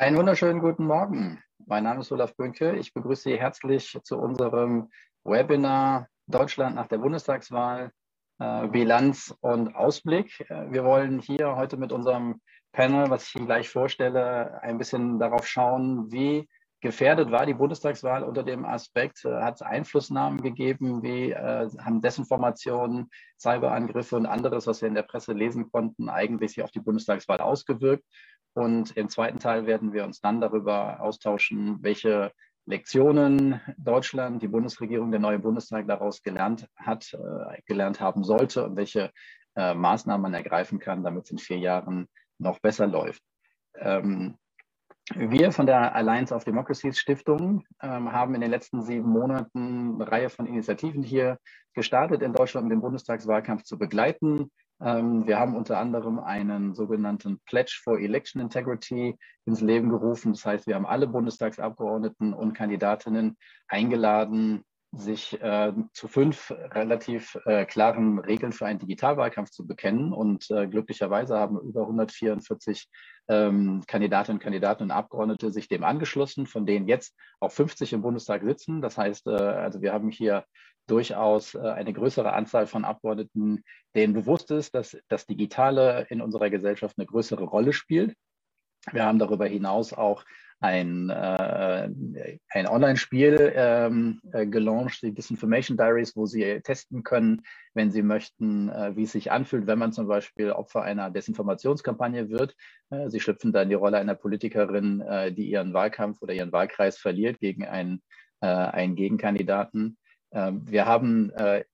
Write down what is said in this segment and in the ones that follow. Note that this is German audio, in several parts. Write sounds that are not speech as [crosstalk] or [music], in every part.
Einen wunderschönen guten Morgen. Mein Name ist Olaf Bünke. Ich begrüße Sie herzlich zu unserem Webinar Deutschland nach der Bundestagswahl, äh, Bilanz und Ausblick. Äh, wir wollen hier heute mit unserem Panel, was ich Ihnen gleich vorstelle, ein bisschen darauf schauen, wie gefährdet war die Bundestagswahl unter dem Aspekt, äh, hat es Einflussnahmen gegeben, wie äh, haben Desinformationen, Cyberangriffe und anderes, was wir in der Presse lesen konnten, eigentlich sich auf die Bundestagswahl ausgewirkt. Und im zweiten Teil werden wir uns dann darüber austauschen, welche Lektionen Deutschland, die Bundesregierung, der neue Bundestag daraus gelernt hat, äh, gelernt haben sollte und welche äh, Maßnahmen man ergreifen kann, damit es in vier Jahren noch besser läuft. Ähm, wir von der Alliance of Democracies Stiftung ähm, haben in den letzten sieben Monaten eine Reihe von Initiativen hier gestartet in Deutschland, um den Bundestagswahlkampf zu begleiten. Ähm, wir haben unter anderem einen sogenannten Pledge for Election Integrity ins Leben gerufen. Das heißt, wir haben alle Bundestagsabgeordneten und Kandidatinnen eingeladen, sich äh, zu fünf relativ äh, klaren Regeln für einen Digitalwahlkampf zu bekennen. Und äh, glücklicherweise haben über 144 ähm, Kandidatinnen, Kandidaten und Abgeordnete sich dem angeschlossen, von denen jetzt auch 50 im Bundestag sitzen. Das heißt, äh, also wir haben hier durchaus äh, eine größere Anzahl von Abgeordneten, denen bewusst ist, dass das Digitale in unserer Gesellschaft eine größere Rolle spielt. Wir haben darüber hinaus auch ein, äh, ein Online-Spiel ähm, äh, gelauncht, die Disinformation Diaries, wo Sie testen können, wenn Sie möchten, äh, wie es sich anfühlt, wenn man zum Beispiel Opfer einer Desinformationskampagne wird. Äh, Sie schlüpfen dann die Rolle einer Politikerin, äh, die ihren Wahlkampf oder ihren Wahlkreis verliert gegen einen, einen Gegenkandidaten. Ähm, wir haben äh,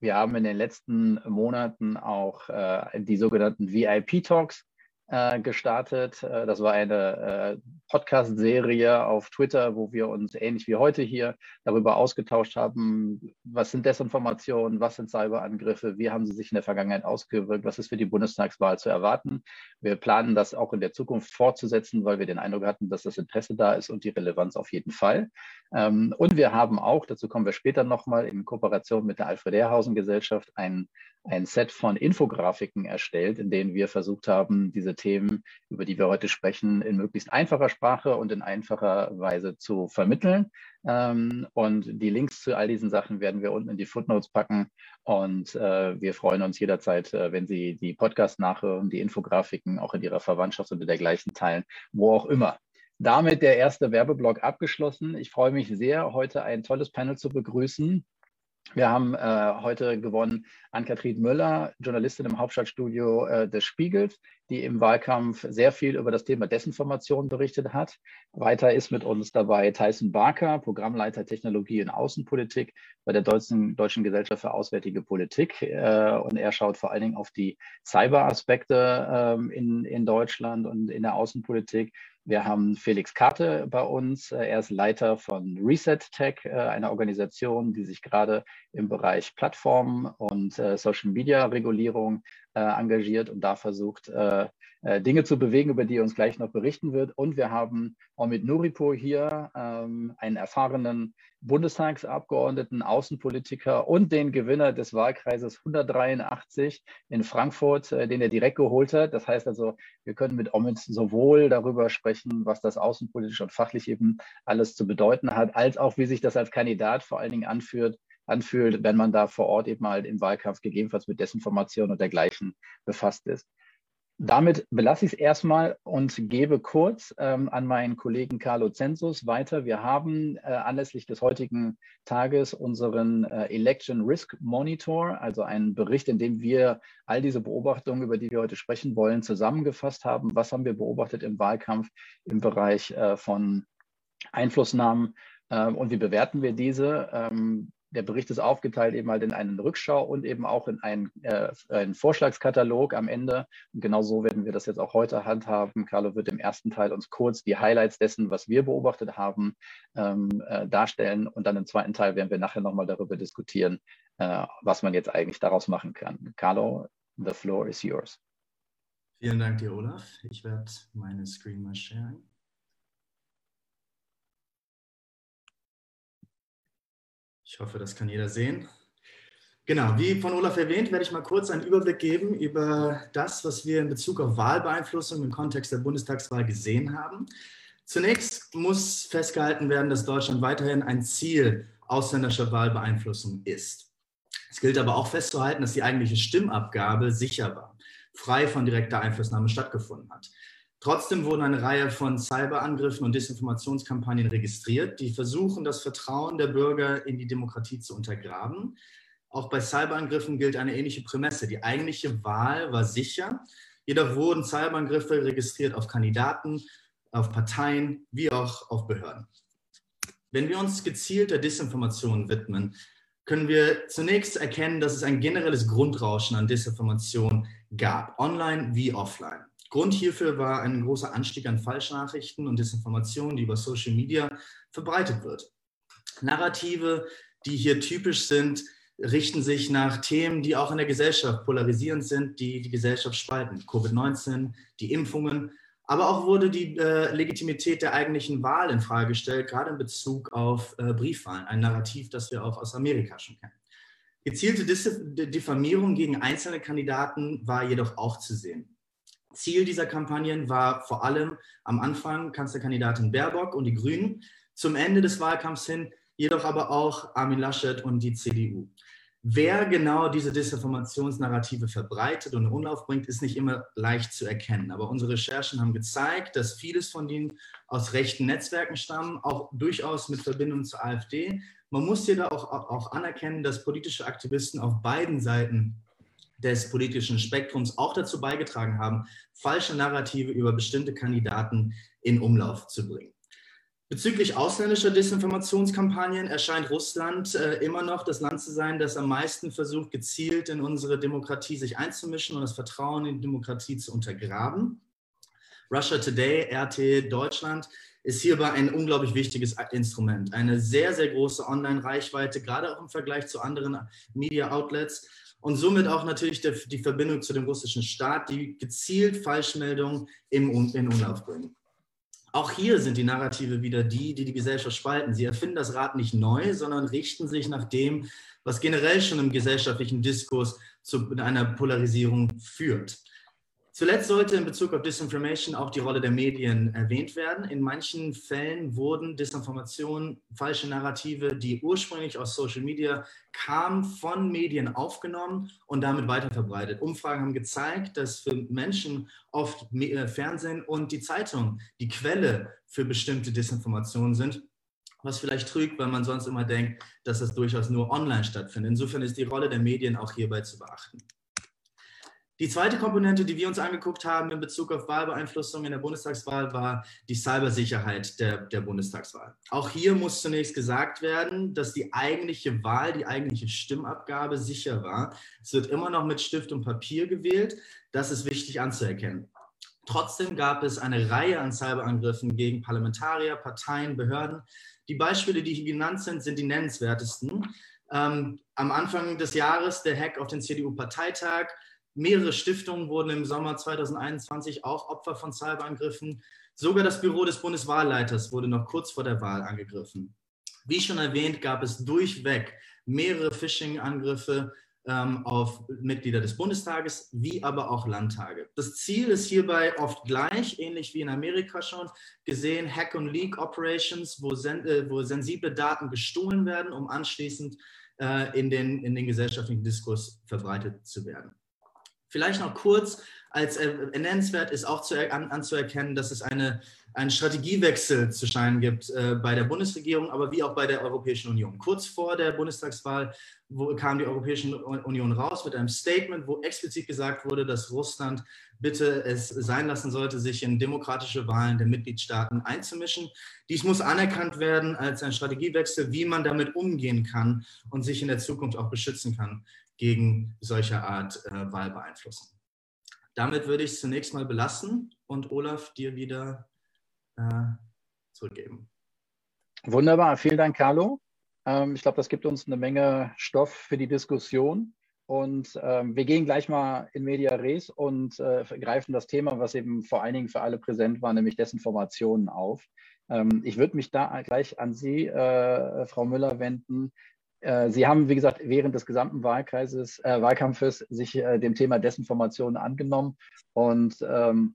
wir haben in den letzten Monaten auch äh, die sogenannten VIP-Talks äh, gestartet. Äh, das war eine äh, Podcast-Serie auf Twitter, wo wir uns ähnlich wie heute hier darüber ausgetauscht haben, was sind Desinformationen, was sind Cyberangriffe, wie haben sie sich in der Vergangenheit ausgewirkt, was ist für die Bundestagswahl zu erwarten. Wir planen das auch in der Zukunft fortzusetzen, weil wir den Eindruck hatten, dass das Interesse da ist und die Relevanz auf jeden Fall. Ähm, und wir haben auch, dazu kommen wir später nochmal, in Kooperation mit der Alfred Ehrhausen Gesellschaft ein, ein Set von Infografiken erstellt, in denen wir versucht haben, diese Themen, über die wir heute sprechen, in möglichst einfacher Sprache und in einfacher Weise zu vermitteln. Ähm, und die Links zu all diesen Sachen werden wir unten in die Footnotes packen. Und äh, wir freuen uns jederzeit, äh, wenn Sie die Podcasts nachhören, die Infografiken auch in Ihrer Verwandtschaft und dergleichen teilen, wo auch immer. Damit der erste Werbeblock abgeschlossen. Ich freue mich sehr, heute ein tolles Panel zu begrüßen. Wir haben äh, heute gewonnen Ann-Kathrin Müller, Journalistin im Hauptstadtstudio äh, des Spiegels, die im Wahlkampf sehr viel über das Thema Desinformation berichtet hat. Weiter ist mit uns dabei Tyson Barker, Programmleiter Technologie und Außenpolitik bei der Deutschen, Deutschen Gesellschaft für Auswärtige Politik. Äh, und er schaut vor allen Dingen auf die Cyberaspekte ähm, in, in Deutschland und in der Außenpolitik. Wir haben Felix Karte bei uns. Er ist Leiter von Reset Tech, äh, einer Organisation, die sich gerade im Bereich Plattformen und äh, Social Media Regulierung äh, engagiert und da versucht, Dinge zu bewegen, über die er uns gleich noch berichten wird. Und wir haben Omid Nuripur hier, ähm, einen erfahrenen Bundestagsabgeordneten, Außenpolitiker und den Gewinner des Wahlkreises 183 in Frankfurt, äh, den er direkt geholt hat. Das heißt also, wir können mit Omid sowohl darüber sprechen, was das außenpolitisch und fachlich eben alles zu bedeuten hat, als auch, wie sich das als Kandidat vor allen Dingen anführt, anfühlt, wenn man da vor Ort eben mal im Wahlkampf gegebenenfalls mit Desinformation und dergleichen befasst ist. Damit belasse ich es erstmal und gebe kurz ähm, an meinen Kollegen Carlo Zensus weiter. Wir haben äh, anlässlich des heutigen Tages unseren äh, Election Risk Monitor, also einen Bericht, in dem wir all diese Beobachtungen, über die wir heute sprechen wollen, zusammengefasst haben. Was haben wir beobachtet im Wahlkampf im Bereich äh, von Einflussnahmen ähm, und wie bewerten wir diese? Ähm, der Bericht ist aufgeteilt eben halt in einen Rückschau und eben auch in einen, äh, einen Vorschlagskatalog am Ende. Und genau so werden wir das jetzt auch heute handhaben. Carlo wird im ersten Teil uns kurz die Highlights dessen, was wir beobachtet haben, ähm, äh, darstellen. Und dann im zweiten Teil werden wir nachher nochmal darüber diskutieren, äh, was man jetzt eigentlich daraus machen kann. Carlo, the floor is yours. Vielen Dank dir, Olaf. Ich werde meine Screen mal sharen. Ich hoffe, das kann jeder sehen. Genau, wie von Olaf erwähnt, werde ich mal kurz einen Überblick geben über das, was wir in Bezug auf Wahlbeeinflussung im Kontext der Bundestagswahl gesehen haben. Zunächst muss festgehalten werden, dass Deutschland weiterhin ein Ziel ausländischer Wahlbeeinflussung ist. Es gilt aber auch festzuhalten, dass die eigentliche Stimmabgabe sicher war, frei von direkter Einflussnahme stattgefunden hat. Trotzdem wurden eine Reihe von Cyberangriffen und Desinformationskampagnen registriert, die versuchen, das Vertrauen der Bürger in die Demokratie zu untergraben. Auch bei Cyberangriffen gilt eine ähnliche Prämisse. Die eigentliche Wahl war sicher, jedoch wurden Cyberangriffe registriert auf Kandidaten, auf Parteien wie auch auf Behörden. Wenn wir uns gezielt der Desinformation widmen, können wir zunächst erkennen, dass es ein generelles Grundrauschen an Desinformation gab, online wie offline. Grund hierfür war ein großer Anstieg an Falschnachrichten und Desinformation, die über Social Media verbreitet wird. Narrative, die hier typisch sind, richten sich nach Themen, die auch in der Gesellschaft polarisierend sind, die die Gesellschaft spalten. Covid-19, die Impfungen, aber auch wurde die äh, Legitimität der eigentlichen Wahl in Frage gestellt, gerade in Bezug auf äh, Briefwahlen, ein Narrativ, das wir auch aus Amerika schon kennen. Gezielte Diffamierung gegen einzelne Kandidaten war jedoch auch zu sehen. Ziel dieser Kampagnen war vor allem am Anfang Kanzlerkandidatin Baerbock und die Grünen, zum Ende des Wahlkampfs hin jedoch aber auch Armin Laschet und die CDU. Wer genau diese Desinformationsnarrative verbreitet und in Umlauf bringt, ist nicht immer leicht zu erkennen. Aber unsere Recherchen haben gezeigt, dass vieles von ihnen aus rechten Netzwerken stammen, auch durchaus mit Verbindung zur AfD. Man muss jedoch auch, auch anerkennen, dass politische Aktivisten auf beiden Seiten des politischen Spektrums auch dazu beigetragen haben, falsche Narrative über bestimmte Kandidaten in Umlauf zu bringen. Bezüglich ausländischer Desinformationskampagnen erscheint Russland äh, immer noch das Land zu sein, das am meisten versucht, gezielt in unsere Demokratie sich einzumischen und das Vertrauen in die Demokratie zu untergraben. Russia Today, RT Deutschland, ist hierbei ein unglaublich wichtiges Instrument. Eine sehr, sehr große Online-Reichweite, gerade auch im Vergleich zu anderen Media-Outlets und somit auch natürlich der, die Verbindung zu dem russischen Staat, die gezielt Falschmeldungen im, in Umlauf bringen. Auch hier sind die Narrative wieder die, die die Gesellschaft spalten. Sie erfinden das Rad nicht neu, sondern richten sich nach dem, was generell schon im gesellschaftlichen Diskurs zu einer Polarisierung führt. Zuletzt sollte in Bezug auf Disinformation auch die Rolle der Medien erwähnt werden. In manchen Fällen wurden Disinformationen, falsche Narrative, die ursprünglich aus Social Media kamen, von Medien aufgenommen und damit weiterverbreitet. Umfragen haben gezeigt, dass für Menschen oft äh, Fernsehen und die Zeitung die Quelle für bestimmte Desinformationen sind was vielleicht trügt, weil man sonst immer denkt, dass das durchaus nur online stattfindet. Insofern ist die Rolle der Medien auch hierbei zu beachten. Die zweite Komponente, die wir uns angeguckt haben in Bezug auf Wahlbeeinflussung in der Bundestagswahl, war die Cybersicherheit der, der Bundestagswahl. Auch hier muss zunächst gesagt werden, dass die eigentliche Wahl, die eigentliche Stimmabgabe sicher war. Es wird immer noch mit Stift und Papier gewählt. Das ist wichtig anzuerkennen. Trotzdem gab es eine Reihe an Cyberangriffen gegen Parlamentarier, Parteien, Behörden. Die Beispiele, die hier genannt sind, sind die nennenswertesten. Ähm, am Anfang des Jahres der Hack auf den CDU-Parteitag, Mehrere Stiftungen wurden im Sommer 2021 auch Opfer von Cyberangriffen. Sogar das Büro des Bundeswahlleiters wurde noch kurz vor der Wahl angegriffen. Wie schon erwähnt, gab es durchweg mehrere Phishing-Angriffe ähm, auf Mitglieder des Bundestages, wie aber auch Landtage. Das Ziel ist hierbei oft gleich, ähnlich wie in Amerika schon gesehen, Hack- und Leak-Operations, wo, sen äh, wo sensible Daten gestohlen werden, um anschließend äh, in, den, in den gesellschaftlichen Diskurs verbreitet zu werden. Vielleicht noch kurz als nennenswert ist auch zu, an, anzuerkennen, dass es eine, einen Strategiewechsel zu scheinen gibt äh, bei der Bundesregierung, aber wie auch bei der Europäischen Union. Kurz vor der Bundestagswahl wo, kam die Europäische Union raus mit einem Statement, wo explizit gesagt wurde, dass Russland bitte es sein lassen sollte, sich in demokratische Wahlen der Mitgliedstaaten einzumischen. Dies muss anerkannt werden als ein Strategiewechsel, wie man damit umgehen kann und sich in der Zukunft auch beschützen kann gegen solche Art äh, Wahlbeeinflussung. Damit würde ich es zunächst mal belassen und Olaf dir wieder äh, zurückgeben. Wunderbar, vielen Dank, Carlo. Ähm, ich glaube, das gibt uns eine Menge Stoff für die Diskussion. Und ähm, wir gehen gleich mal in Media Res und äh, greifen das Thema, was eben vor allen Dingen für alle präsent war, nämlich Desinformationen auf. Ähm, ich würde mich da gleich an Sie, äh, Frau Müller, wenden Sie haben, wie gesagt, während des gesamten Wahlkreises, äh, Wahlkampfes sich äh, dem Thema Desinformation angenommen und ähm,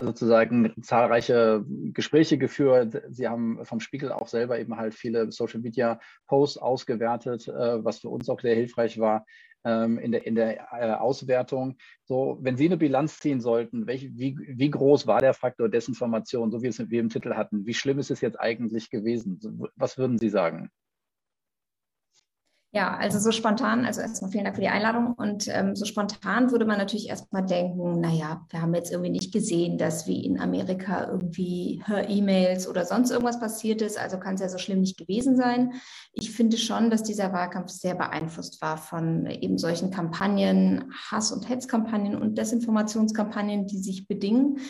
sozusagen zahlreiche Gespräche geführt. Sie haben vom Spiegel auch selber eben halt viele Social Media Posts ausgewertet, äh, was für uns auch sehr hilfreich war ähm, in der, in der äh, Auswertung. So, wenn Sie eine Bilanz ziehen sollten, welch, wie, wie groß war der Faktor Desinformation, so wie es wir im Titel hatten? Wie schlimm ist es jetzt eigentlich gewesen? Was würden Sie sagen? Ja, also so spontan, also erstmal vielen Dank für die Einladung. Und ähm, so spontan würde man natürlich erstmal denken, naja, wir haben jetzt irgendwie nicht gesehen, dass wie in Amerika irgendwie E-Mails oder sonst irgendwas passiert ist. Also kann es ja so schlimm nicht gewesen sein. Ich finde schon, dass dieser Wahlkampf sehr beeinflusst war von eben solchen Kampagnen, Hass- und Hetzkampagnen und Desinformationskampagnen, die sich bedingen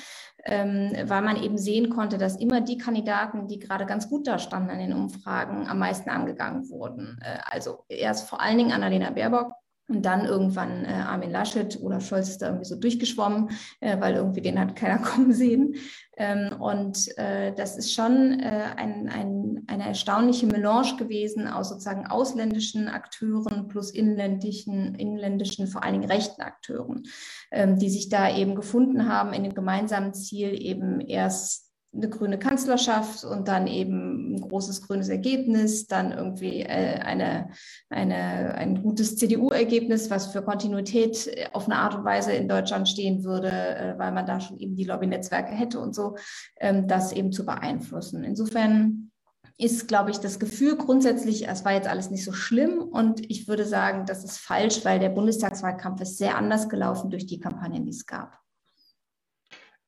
ähm, weil man eben sehen konnte, dass immer die Kandidaten, die gerade ganz gut da standen in den Umfragen, am meisten angegangen wurden. Äh, also erst vor allen Dingen Annalena Baerbock, und dann irgendwann äh, Armin Laschet oder Scholz ist da irgendwie so durchgeschwommen, äh, weil irgendwie den hat keiner [laughs] kommen sehen. Ähm, und äh, das ist schon äh, ein, ein, eine erstaunliche Melange gewesen aus sozusagen ausländischen Akteuren plus inländischen, inländischen vor allen Dingen rechten Akteuren, ähm, die sich da eben gefunden haben in dem gemeinsamen Ziel, eben erst eine grüne Kanzlerschaft und dann eben ein großes grünes Ergebnis, dann irgendwie äh, eine, eine, ein gutes CDU-Ergebnis, was für Kontinuität auf eine Art und Weise in Deutschland stehen würde, äh, weil man da schon eben die Lobbynetzwerke hätte und so, ähm, das eben zu beeinflussen. Insofern ist, glaube ich, das Gefühl grundsätzlich, es war jetzt alles nicht so schlimm und ich würde sagen, das ist falsch, weil der Bundestagswahlkampf ist sehr anders gelaufen durch die Kampagnen, die es gab.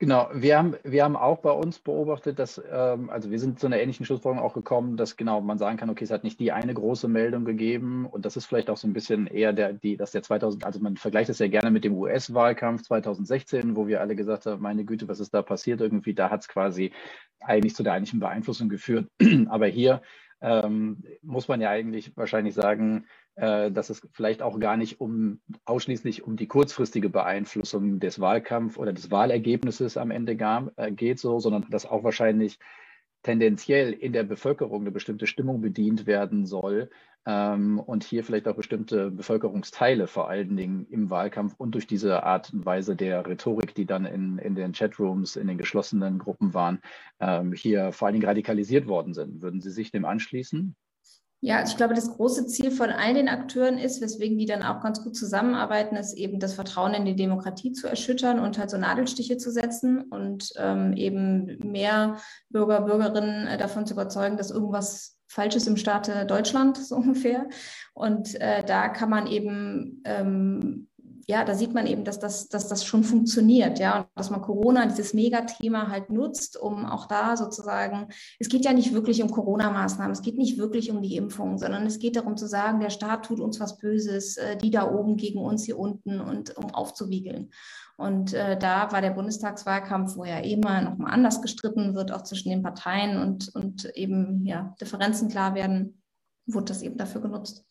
Genau, wir haben, wir haben auch bei uns beobachtet, dass, ähm, also wir sind zu einer ähnlichen Schlussfolgerung auch gekommen, dass genau man sagen kann, okay, es hat nicht die eine große Meldung gegeben und das ist vielleicht auch so ein bisschen eher der, die, dass der 2000, also man vergleicht es ja gerne mit dem US-Wahlkampf 2016, wo wir alle gesagt haben, meine Güte, was ist da passiert irgendwie, da hat es quasi eigentlich zu der eigentlichen Beeinflussung geführt. [clears throat] Aber hier ähm, muss man ja eigentlich wahrscheinlich sagen, dass es vielleicht auch gar nicht um ausschließlich um die kurzfristige Beeinflussung des Wahlkampfs oder des Wahlergebnisses am Ende gar, äh, geht, so, sondern dass auch wahrscheinlich tendenziell in der Bevölkerung eine bestimmte Stimmung bedient werden soll ähm, und hier vielleicht auch bestimmte Bevölkerungsteile vor allen Dingen im Wahlkampf und durch diese Art und Weise der Rhetorik, die dann in, in den Chatrooms, in den geschlossenen Gruppen waren, ähm, hier vor allen Dingen radikalisiert worden sind. Würden Sie sich dem anschließen? Ja, ich glaube, das große Ziel von all den Akteuren ist, weswegen die dann auch ganz gut zusammenarbeiten, ist eben das Vertrauen in die Demokratie zu erschüttern und halt so Nadelstiche zu setzen und ähm, eben mehr Bürger, Bürgerinnen äh, davon zu überzeugen, dass irgendwas Falsches im Staate Deutschland, [laughs] so ungefähr. Und äh, da kann man eben ähm, ja, da sieht man eben, dass das, dass das schon funktioniert, ja, und dass man Corona, dieses Megathema halt nutzt, um auch da sozusagen, es geht ja nicht wirklich um Corona-Maßnahmen, es geht nicht wirklich um die Impfung, sondern es geht darum zu sagen, der Staat tut uns was Böses, äh, die da oben gegen uns hier unten und um aufzuwiegeln. Und äh, da war der Bundestagswahlkampf, wo ja immer nochmal anders gestritten wird, auch zwischen den Parteien und, und eben ja, Differenzen klar werden, wurde das eben dafür genutzt.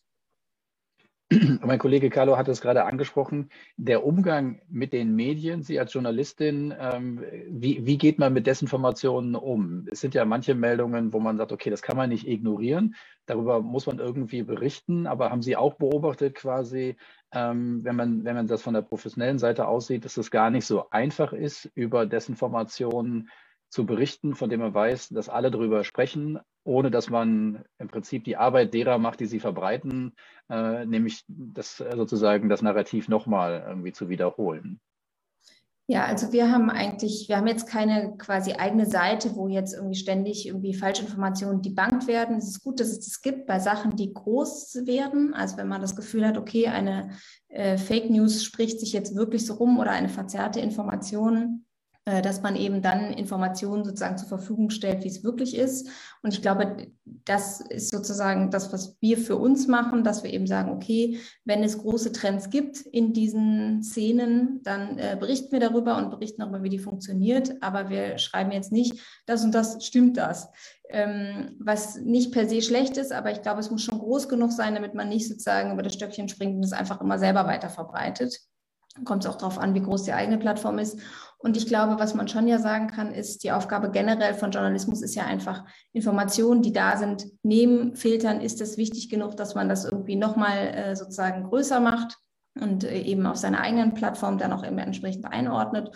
[clears throat] Mein Kollege Carlo hat es gerade angesprochen, der Umgang mit den Medien, Sie als Journalistin, ähm, wie, wie geht man mit Desinformationen um? Es sind ja manche Meldungen, wo man sagt, okay, das kann man nicht ignorieren, darüber muss man irgendwie berichten, aber haben Sie auch beobachtet quasi, ähm, wenn, man, wenn man das von der professionellen Seite aussieht, dass es gar nicht so einfach ist, über Desinformationen zu berichten, von dem man weiß, dass alle darüber sprechen, ohne dass man im Prinzip die Arbeit derer macht, die sie verbreiten, äh, nämlich das äh, sozusagen das Narrativ nochmal irgendwie zu wiederholen. Ja, also wir haben eigentlich, wir haben jetzt keine quasi eigene Seite, wo jetzt irgendwie ständig irgendwie Falschinformationen debunked werden. Es ist gut, dass es das gibt bei Sachen, die groß werden. Also wenn man das Gefühl hat, okay, eine äh, Fake News spricht sich jetzt wirklich so rum oder eine verzerrte Information, dass man eben dann Informationen sozusagen zur Verfügung stellt, wie es wirklich ist. Und ich glaube, das ist sozusagen das, was wir für uns machen, dass wir eben sagen, okay, wenn es große Trends gibt in diesen Szenen, dann äh, berichten wir darüber und berichten darüber, wie die funktioniert. Aber wir schreiben jetzt nicht, das und das stimmt das. Ähm, was nicht per se schlecht ist, aber ich glaube, es muss schon groß genug sein, damit man nicht sozusagen über das Stöckchen springt und es einfach immer selber weiter verbreitet kommt es auch darauf an, wie groß die eigene Plattform ist. Und ich glaube, was man schon ja sagen kann, ist, die Aufgabe generell von Journalismus ist ja einfach Informationen, die da sind, nehmen, filtern. Ist es wichtig genug, dass man das irgendwie nochmal äh, sozusagen größer macht und äh, eben auf seiner eigenen Plattform dann auch eben entsprechend einordnet?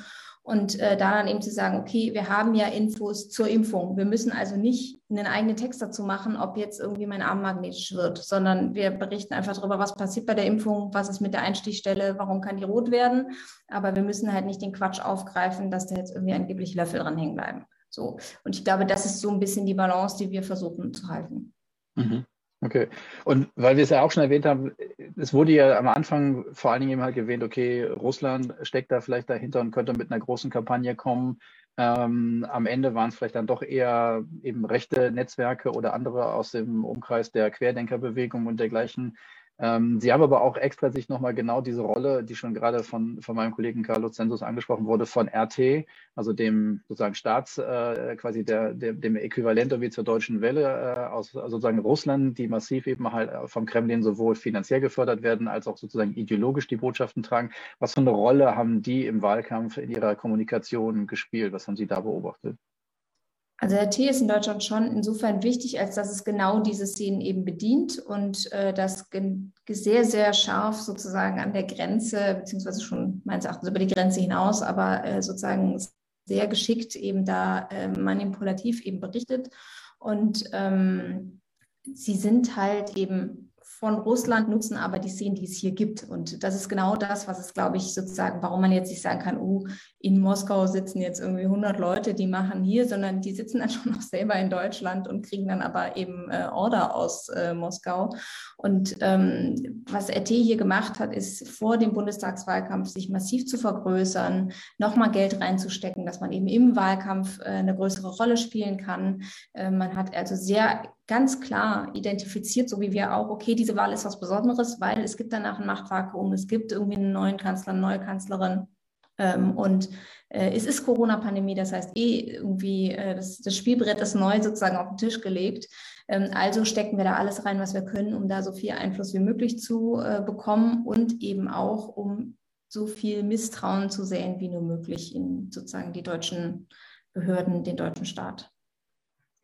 Und äh, da dann eben zu sagen, okay, wir haben ja Infos zur Impfung. Wir müssen also nicht einen eigenen Text dazu machen, ob jetzt irgendwie mein Arm magnetisch wird, sondern wir berichten einfach darüber, was passiert bei der Impfung, was ist mit der Einstichstelle, warum kann die rot werden. Aber wir müssen halt nicht den Quatsch aufgreifen, dass da jetzt irgendwie angeblich Löffel dran hängen bleiben. So. Und ich glaube, das ist so ein bisschen die Balance, die wir versuchen zu halten. Mhm. Okay. Und weil wir es ja auch schon erwähnt haben, es wurde ja am Anfang vor allen Dingen eben halt erwähnt, okay, Russland steckt da vielleicht dahinter und könnte mit einer großen Kampagne kommen. Ähm, am Ende waren es vielleicht dann doch eher eben rechte Netzwerke oder andere aus dem Umkreis der Querdenkerbewegung und dergleichen, ähm, Sie haben aber auch extra sich nochmal genau diese Rolle, die schon gerade von, von meinem Kollegen Carlo Zensus angesprochen wurde, von RT, also dem sozusagen Staats, äh, quasi der, der, dem Äquivalent wie zur deutschen Welle äh, aus also sozusagen Russland, die massiv eben halt vom Kremlin sowohl finanziell gefördert werden, als auch sozusagen ideologisch die Botschaften tragen. Was für eine Rolle haben die im Wahlkampf in ihrer Kommunikation gespielt? Was haben Sie da beobachtet? Also der T ist in Deutschland schon insofern wichtig, als dass es genau diese Szenen eben bedient und äh, das sehr, sehr scharf sozusagen an der Grenze, beziehungsweise schon meines Erachtens über die Grenze hinaus, aber äh, sozusagen sehr geschickt eben da äh, manipulativ eben berichtet. Und ähm, sie sind halt eben von Russland nutzen aber die Szenen, die es hier gibt. Und das ist genau das, was es, glaube ich, sozusagen, warum man jetzt nicht sagen kann, oh, in Moskau sitzen jetzt irgendwie 100 Leute, die machen hier, sondern die sitzen dann [laughs] schon noch selber in Deutschland und kriegen dann aber eben äh, Order aus äh, Moskau. Und ähm, was RT hier gemacht hat, ist vor dem Bundestagswahlkampf sich massiv zu vergrößern, nochmal Geld reinzustecken, dass man eben im Wahlkampf äh, eine größere Rolle spielen kann. Äh, man hat also sehr ganz klar identifiziert, so wie wir auch, okay, diese Wahl ist was Besonderes, weil es gibt danach ein Machtvakuum, es gibt irgendwie einen neuen Kanzler, eine neue Kanzlerin. Ähm, und äh, es ist Corona-Pandemie, das heißt eh irgendwie, äh, das, das, Spielbrett ist neu sozusagen auf den Tisch gelegt. Ähm, also stecken wir da alles rein, was wir können, um da so viel Einfluss wie möglich zu äh, bekommen und eben auch, um so viel Misstrauen zu säen wie nur möglich in sozusagen die deutschen Behörden, den deutschen Staat.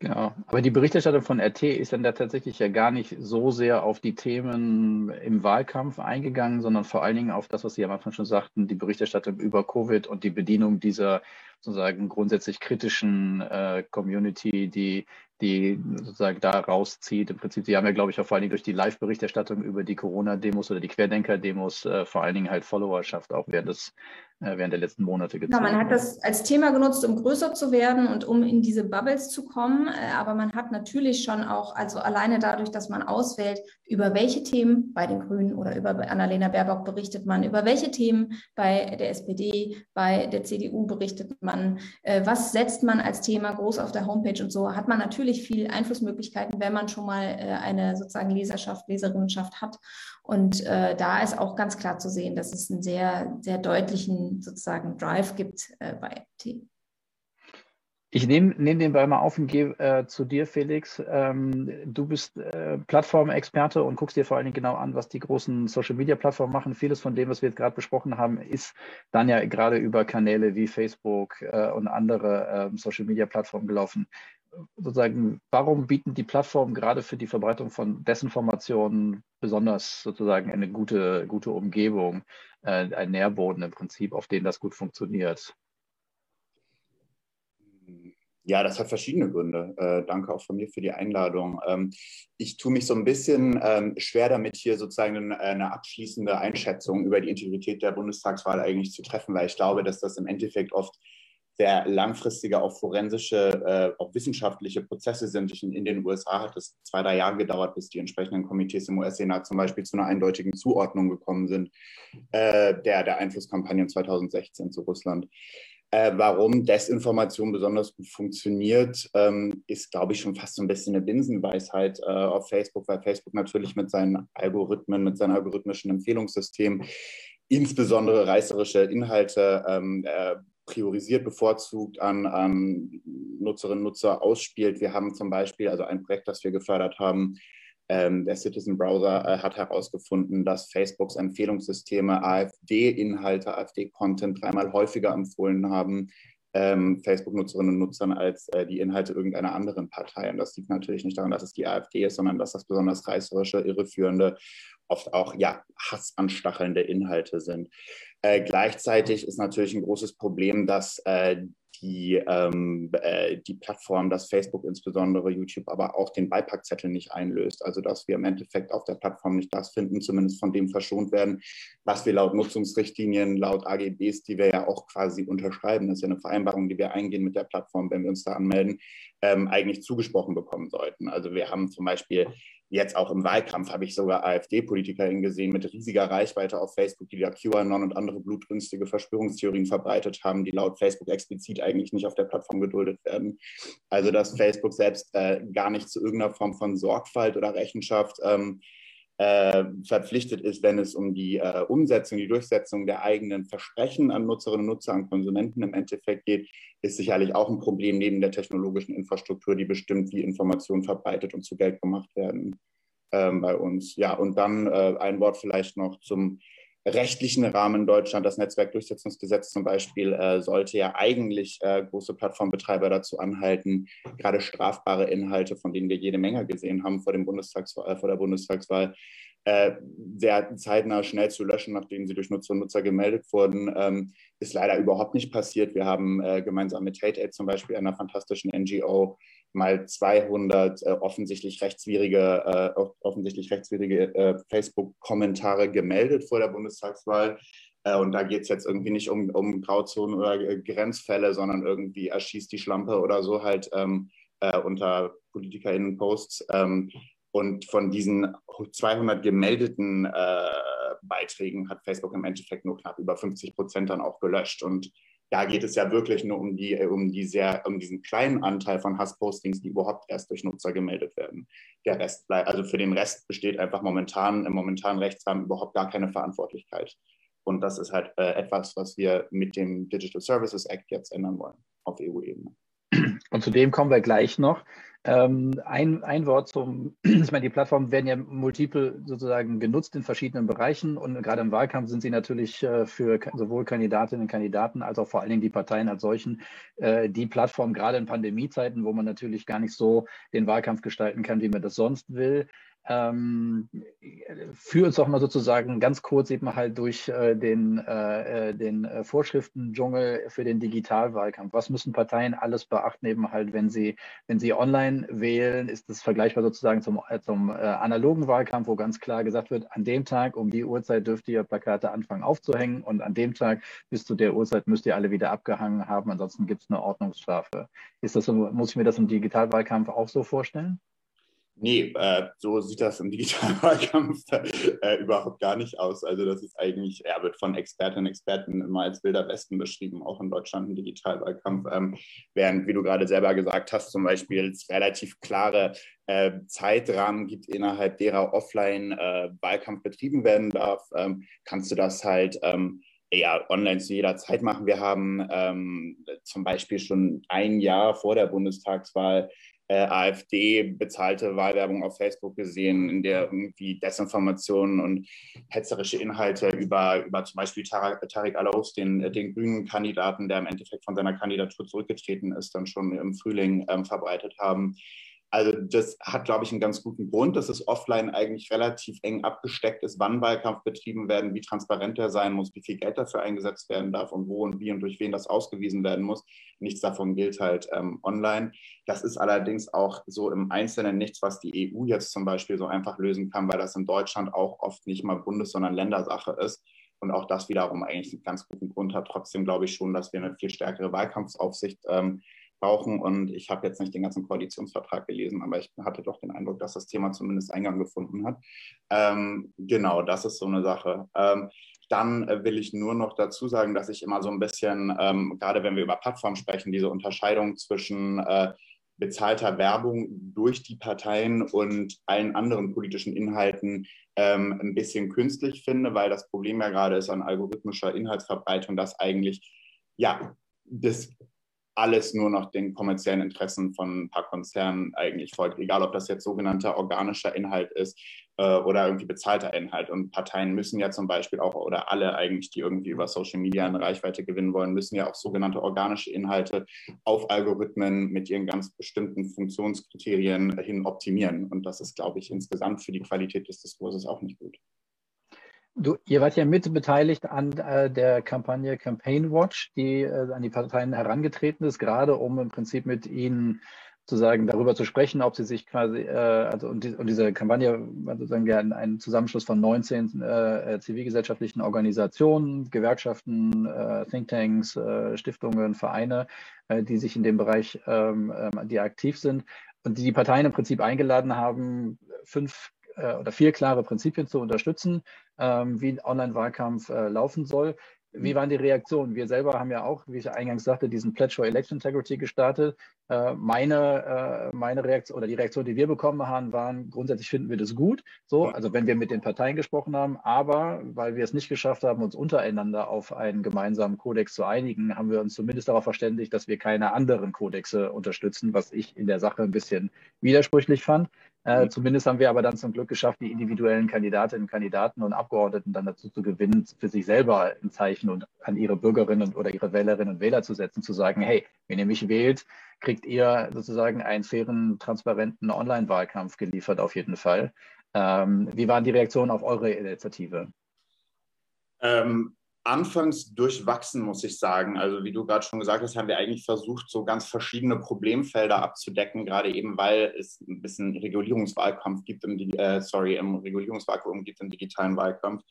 Genau. Aber die Berichterstattung von RT ist dann da tatsächlich ja gar nicht so sehr auf die Themen im Wahlkampf eingegangen, sondern vor allen Dingen auf das, was Sie am Anfang schon sagten, die Berichterstattung über Covid und die Bedienung dieser sozusagen grundsätzlich kritischen äh, Community, die, die sozusagen da rauszieht. Im Prinzip, Sie haben ja, glaube ich, auch vor allen Dingen durch die Live-Berichterstattung über die Corona-Demos oder die Querdenker-Demos äh, vor allen Dingen halt Followerschaft auch während des während der letzten Monate gezogen. Ja, man hat das als Thema genutzt, um größer zu werden und um in diese Bubbles zu kommen. Äh, aber man hat natürlich schon auch, also alleine dadurch, dass man auswählt, über welche Themen bei den Grünen oder über Annalena Baerbock berichtet man, über welche Themen bei der SPD, bei der CDU berichtet man, äh, was setzt man als Thema groß auf der Homepage und so, hat man natürlich viel Einflussmöglichkeiten, wenn man schon mal eine sozusagen Leserschaft, Leserinnenschaft hat. Und äh, da ist auch ganz klar zu sehen, dass es einen sehr, sehr deutlichen sozusagen Drive gibt äh, bei T. Ich nehme nehm den Ball mal auf und gehe äh, zu dir, Felix. Ähm, du bist äh, Plattformexperte und guckst dir vor allen Dingen genau an, was die großen Social-Media-Plattformen machen. Vieles von dem, was wir jetzt gerade besprochen haben, ist dann ja gerade über Kanäle wie Facebook äh, und andere ähm, Social-Media-Plattformen gelaufen sozusagen, warum bieten die Plattformen gerade für die Verbreitung von Desinformationen besonders sozusagen eine gute, gute Umgebung, äh, ein Nährboden im Prinzip, auf dem das gut funktioniert? Ja, das hat verschiedene Gründe. Äh, danke auch von mir für die Einladung. Ähm, ich tue mich so ein bisschen ähm, schwer damit, hier sozusagen eine, abschließende Einschätzung über die Integrität der Bundestagswahl eigentlich zu treffen, weil ich glaube, dass das im Endeffekt oft sehr langfristige, auch forensische, äh, auch wissenschaftliche Prozesse sind. In, den USA hat es zwei, drei Jahre gedauert, bis die entsprechenden Komitees im US-Senat zum Beispiel zu einer eindeutigen Zuordnung gekommen sind, äh, der, der Einflusskampagnen 2016 zu Russland. Äh, warum Desinformation besonders gut funktioniert, ähm, ist, glaube ich, schon fast so ein bisschen eine Binsenweisheit äh, auf Facebook, weil Facebook natürlich mit seinen Algorithmen, mit seinem algorithmischen Empfehlungssystem insbesondere reißerische Inhalte ähm, äh, priorisiert, bevorzugt an, an Nutzerinnen und Nutzer ausspielt. Wir haben zum Beispiel, also ein Projekt, das wir gefördert haben, Ähm, der Citizen Browser äh, hat herausgefunden, dass Facebooks Empfehlungssysteme AfD-Inhalte, AfD-Content dreimal häufiger empfohlen haben ähm, Facebook-Nutzerinnen und Nutzern als äh, die Inhalte irgendeiner anderen Partei. Und das liegt natürlich nicht daran, dass es die AfD ist, sondern dass das besonders reißerische, irreführende, oft auch ja, hassanstachelnde Inhalte sind. Äh, gleichzeitig ist natürlich ein großes Problem, dass äh, die, ähm, äh, die Plattform, dass Facebook insbesondere, YouTube aber auch den Beipackzettel nicht einlöst. Also dass wir im Endeffekt auf der Plattform nicht das finden, zumindest von dem verschont werden, was wir laut Nutzungsrichtlinien, laut AGBs, die wir ja auch quasi unterschreiben, das ist ja eine Vereinbarung, die wir eingehen mit der Plattform, wenn wir uns da anmelden, ähm, eigentlich zugesprochen bekommen sollten. Also wir haben zum Beispiel Jetzt auch im Wahlkampf habe ich sogar AfD-PolitikerInnen gesehen mit riesiger Reichweite auf Facebook, die da QAnon und andere blutrünstige Verschwörungstheorien verbreitet haben, die laut Facebook explizit eigentlich nicht auf der Plattform geduldet werden. Also dass Facebook selbst äh, gar nicht zu irgendeiner Form von Sorgfalt oder Rechenschaft ähm, äh, verpflichtet ist, wenn es um die äh, Umsetzung, die Durchsetzung der eigenen Versprechen an Nutzerinnen und Nutzer, an Konsumenten im Endeffekt geht, ist sicherlich auch ein Problem neben der technologischen Infrastruktur, die bestimmt, wie Informationen verbreitet und zu Geld gemacht werden ähm, bei uns. Ja, und dann äh, ein Wort vielleicht noch zum rechtlichen Rahmen in Deutschland. Das Netzwerkdurchsetzungsgesetz zum Beispiel äh, sollte ja eigentlich äh, große Plattformbetreiber dazu anhalten, gerade strafbare Inhalte, von denen wir jede Menge gesehen haben vor, dem Bundestags, äh, vor der Bundestagswahl, äh, sehr zeitnah schnell zu löschen, nachdem sie durch Nutzer und Nutzer gemeldet wurden, ähm, ist leider überhaupt nicht passiert. Wir haben äh, gemeinsam mit Hate Aid zum Beispiel, einer fantastischen NGO, mal 200 äh, offensichtlich rechtswidrige, äh, offensichtlich rechtswidrige äh, Facebook-Kommentare gemeldet vor der Bundestagswahl. Äh, und da geht es jetzt irgendwie nicht um, um Grauzonen oder äh, Grenzfälle, sondern irgendwie erschießt die Schlampe oder so halt ähm, äh, unter PolitikerInnen-Posts. Ähm, und von diesen 200 gemeldeten Beiträgen hat Facebook im Endeffekt nur knapp über 50 Prozent dann auch gelöscht. Und da geht es ja wirklich nur um, die, um, die sehr, um diesen kleinen Anteil von Hasspostings, die überhaupt erst durch Nutzer gemeldet werden. Der Rest bleibt, also für den Rest besteht einfach momentan im momentanen Rechtsrahmen überhaupt gar keine Verantwortlichkeit. Und das ist halt äh, etwas, was wir mit dem Digital Services Act jetzt ändern wollen auf EU-Ebene. Und zu dem kommen wir gleich noch. Ähm, ein, ein Wort zum, [clears throat] ich meine, die Plattformen werden ja multiple sozusagen genutzt in verschiedenen Bereichen und gerade im Wahlkampf sind sie natürlich äh, für sowohl Kandidatinnen und Kandidaten als auch vor allen Dingen die Parteien als solchen äh, die Plattform, gerade in Pandemiezeiten, wo man natürlich gar nicht so den Wahlkampf gestalten kann, wie man das sonst will. Ähm, führ uns doch mal sozusagen ganz kurz eben halt durch äh, den, äh, äh den äh, Vorschriftendschungel für den Digitalwahlkampf. Was müssen Parteien alles beachten, eben halt, wenn sie, wenn sie online wählen? Ist das vergleichbar sozusagen zum, äh, zum äh, analogen Wahlkampf, wo ganz klar gesagt wird, an dem Tag um die Uhrzeit dürft ihr Plakate anfangen aufzuhängen und an dem Tag bis zu der Uhrzeit müsst ihr alle wieder abgehangen haben, ansonsten gibt es eine Ordnungsstrafe. Ist das so, muss ich mir das im Digitalwahlkampf auch so vorstellen? Nee, äh, so sieht das im Digitalwahlkampf [laughs] äh, überhaupt gar nicht aus. Also das ist eigentlich, er wird von Expertinnen und Experten immer als Wilder Westen beschrieben, auch in Deutschland im Digitalwahlkampf. Ähm, während, wie du gerade selber gesagt hast, zum Beispiel es relativ klare äh, Zeitrahmen gibt, innerhalb derer offline äh, Wahlkampf betrieben werden darf, ähm, kannst du das halt ähm, ja, online zu jeder Zeit machen. Wir haben ähm, zum Beispiel schon ein Jahr vor der Bundestagswahl äh, AfD bezahlte Wahlwerbung auf Facebook gesehen, in der irgendwie Desinformationen und hetzerische Inhalte über, über zum Beispiel Tarek Alaus, den, den grünen Kandidaten, der im Endeffekt von seiner Kandidatur zurückgetreten ist, dann schon im Frühling ähm, verbreitet haben. Also das hat, glaube ich, einen ganz guten Grund, dass es offline eigentlich relativ eng abgesteckt ist, wann Wahlkampf betrieben werden, wie transparent er sein muss, wie viel Geld dafür eingesetzt werden darf und wo und wie und durch wen das ausgewiesen werden muss. Nichts davon gilt halt ähm, online. Das ist allerdings auch so im Einzelnen nichts, was die EU jetzt zum Beispiel so einfach lösen kann, weil das in Deutschland auch oft nicht mal Bundes-, sondern Ländersache ist. Und auch das wiederum eigentlich einen ganz guten Grund hat. Trotzdem glaube ich schon, dass wir eine viel stärkere Wahlkampfaufsicht ähm, brauchen. Und ich habe jetzt nicht den ganzen Koalitionsvertrag gelesen, aber ich hatte doch den Eindruck, dass das Thema zumindest Eingang gefunden hat. Ähm, genau, das ist so eine Sache. Ähm, dann will ich nur noch dazu sagen, dass ich immer so ein bisschen, ähm, gerade wenn wir über Plattformen sprechen, diese Unterscheidung zwischen äh, bezahlter Werbung durch die Parteien und allen anderen politischen Inhalten ähm, ein bisschen künstlich finde, weil das Problem ja gerade ist an algorithmischer Inhaltsverbreitung, dass eigentlich ja das alles nur noch den kommerziellen Interessen von ein paar Konzernen eigentlich folgt, egal ob das jetzt sogenannter organischer Inhalt ist äh, oder irgendwie bezahlter Inhalt. Und Parteien müssen ja zum Beispiel auch, oder alle eigentlich, die irgendwie über Social Media eine Reichweite gewinnen wollen, müssen ja auch sogenannte organische Inhalte auf Algorithmen mit ihren ganz bestimmten Funktionskriterien hin optimieren. Und das ist, glaube ich, insgesamt für die Qualität des Diskurses auch nicht gut. Du, ihr wart ja mit beteiligt an äh, der Kampagne Campaign Watch, die äh, an die Parteien herangetreten ist, gerade um im Prinzip mit ihnen zu sagen, darüber zu sprechen, ob sie sich quasi, äh, also und, die, und, diese Kampagne war sozusagen ja ein Zusammenschluss von 19 äh, zivilgesellschaftlichen Organisationen, Gewerkschaften, äh, Thinktanks, äh, Stiftungen, Vereine, äh, die sich in dem Bereich, ähm, ähm, die aktiv sind und die die Parteien im Prinzip eingeladen haben, fünf äh, oder vier klare Prinzipien zu unterstützen, ähm, wie ein Online-Wahlkampf äh, laufen soll. Wie mhm. waren die Reaktionen? Wir selber haben ja auch, wie ich eingangs sagte, diesen Pledge for Election Integrity gestartet. Äh, meine, äh, meine Reaktion oder die Reaktion, die wir bekommen haben, waren, grundsätzlich finden wir das gut. So, also wenn wir mit den Parteien gesprochen haben, aber weil wir es nicht geschafft haben, uns untereinander auf einen gemeinsamen Kodex zu einigen, haben wir uns zumindest darauf verständigt, dass wir keine anderen Kodexe unterstützen, was ich in der Sache ein bisschen widersprüchlich fand. Äh, zumindest haben wir aber dann zum Glück geschafft, die individuellen Kandidatinnen, Kandidaten und Abgeordneten dann dazu zu gewinnen, für sich selber ein Zeichen und an ihre Bürgerinnen oder ihre Wählerinnen und Wähler zu setzen, zu sagen, hey, wenn ihr mich wählt, kriegt ihr sozusagen einen fairen, transparenten Online-Wahlkampf geliefert, auf jeden Fall. Ähm, wie waren die Reaktionen auf eure Initiative? Ähm, anfangs durchwachsen, muss ich sagen. Also wie du gerade schon gesagt hast, haben wir eigentlich versucht, so ganz verschiedene Problemfelder abzudecken, gerade eben weil es ein bisschen Regulierungswahlkampf gibt im, äh, sorry, im Regulierungsvakuum gibt im digitalen Wahlkampf.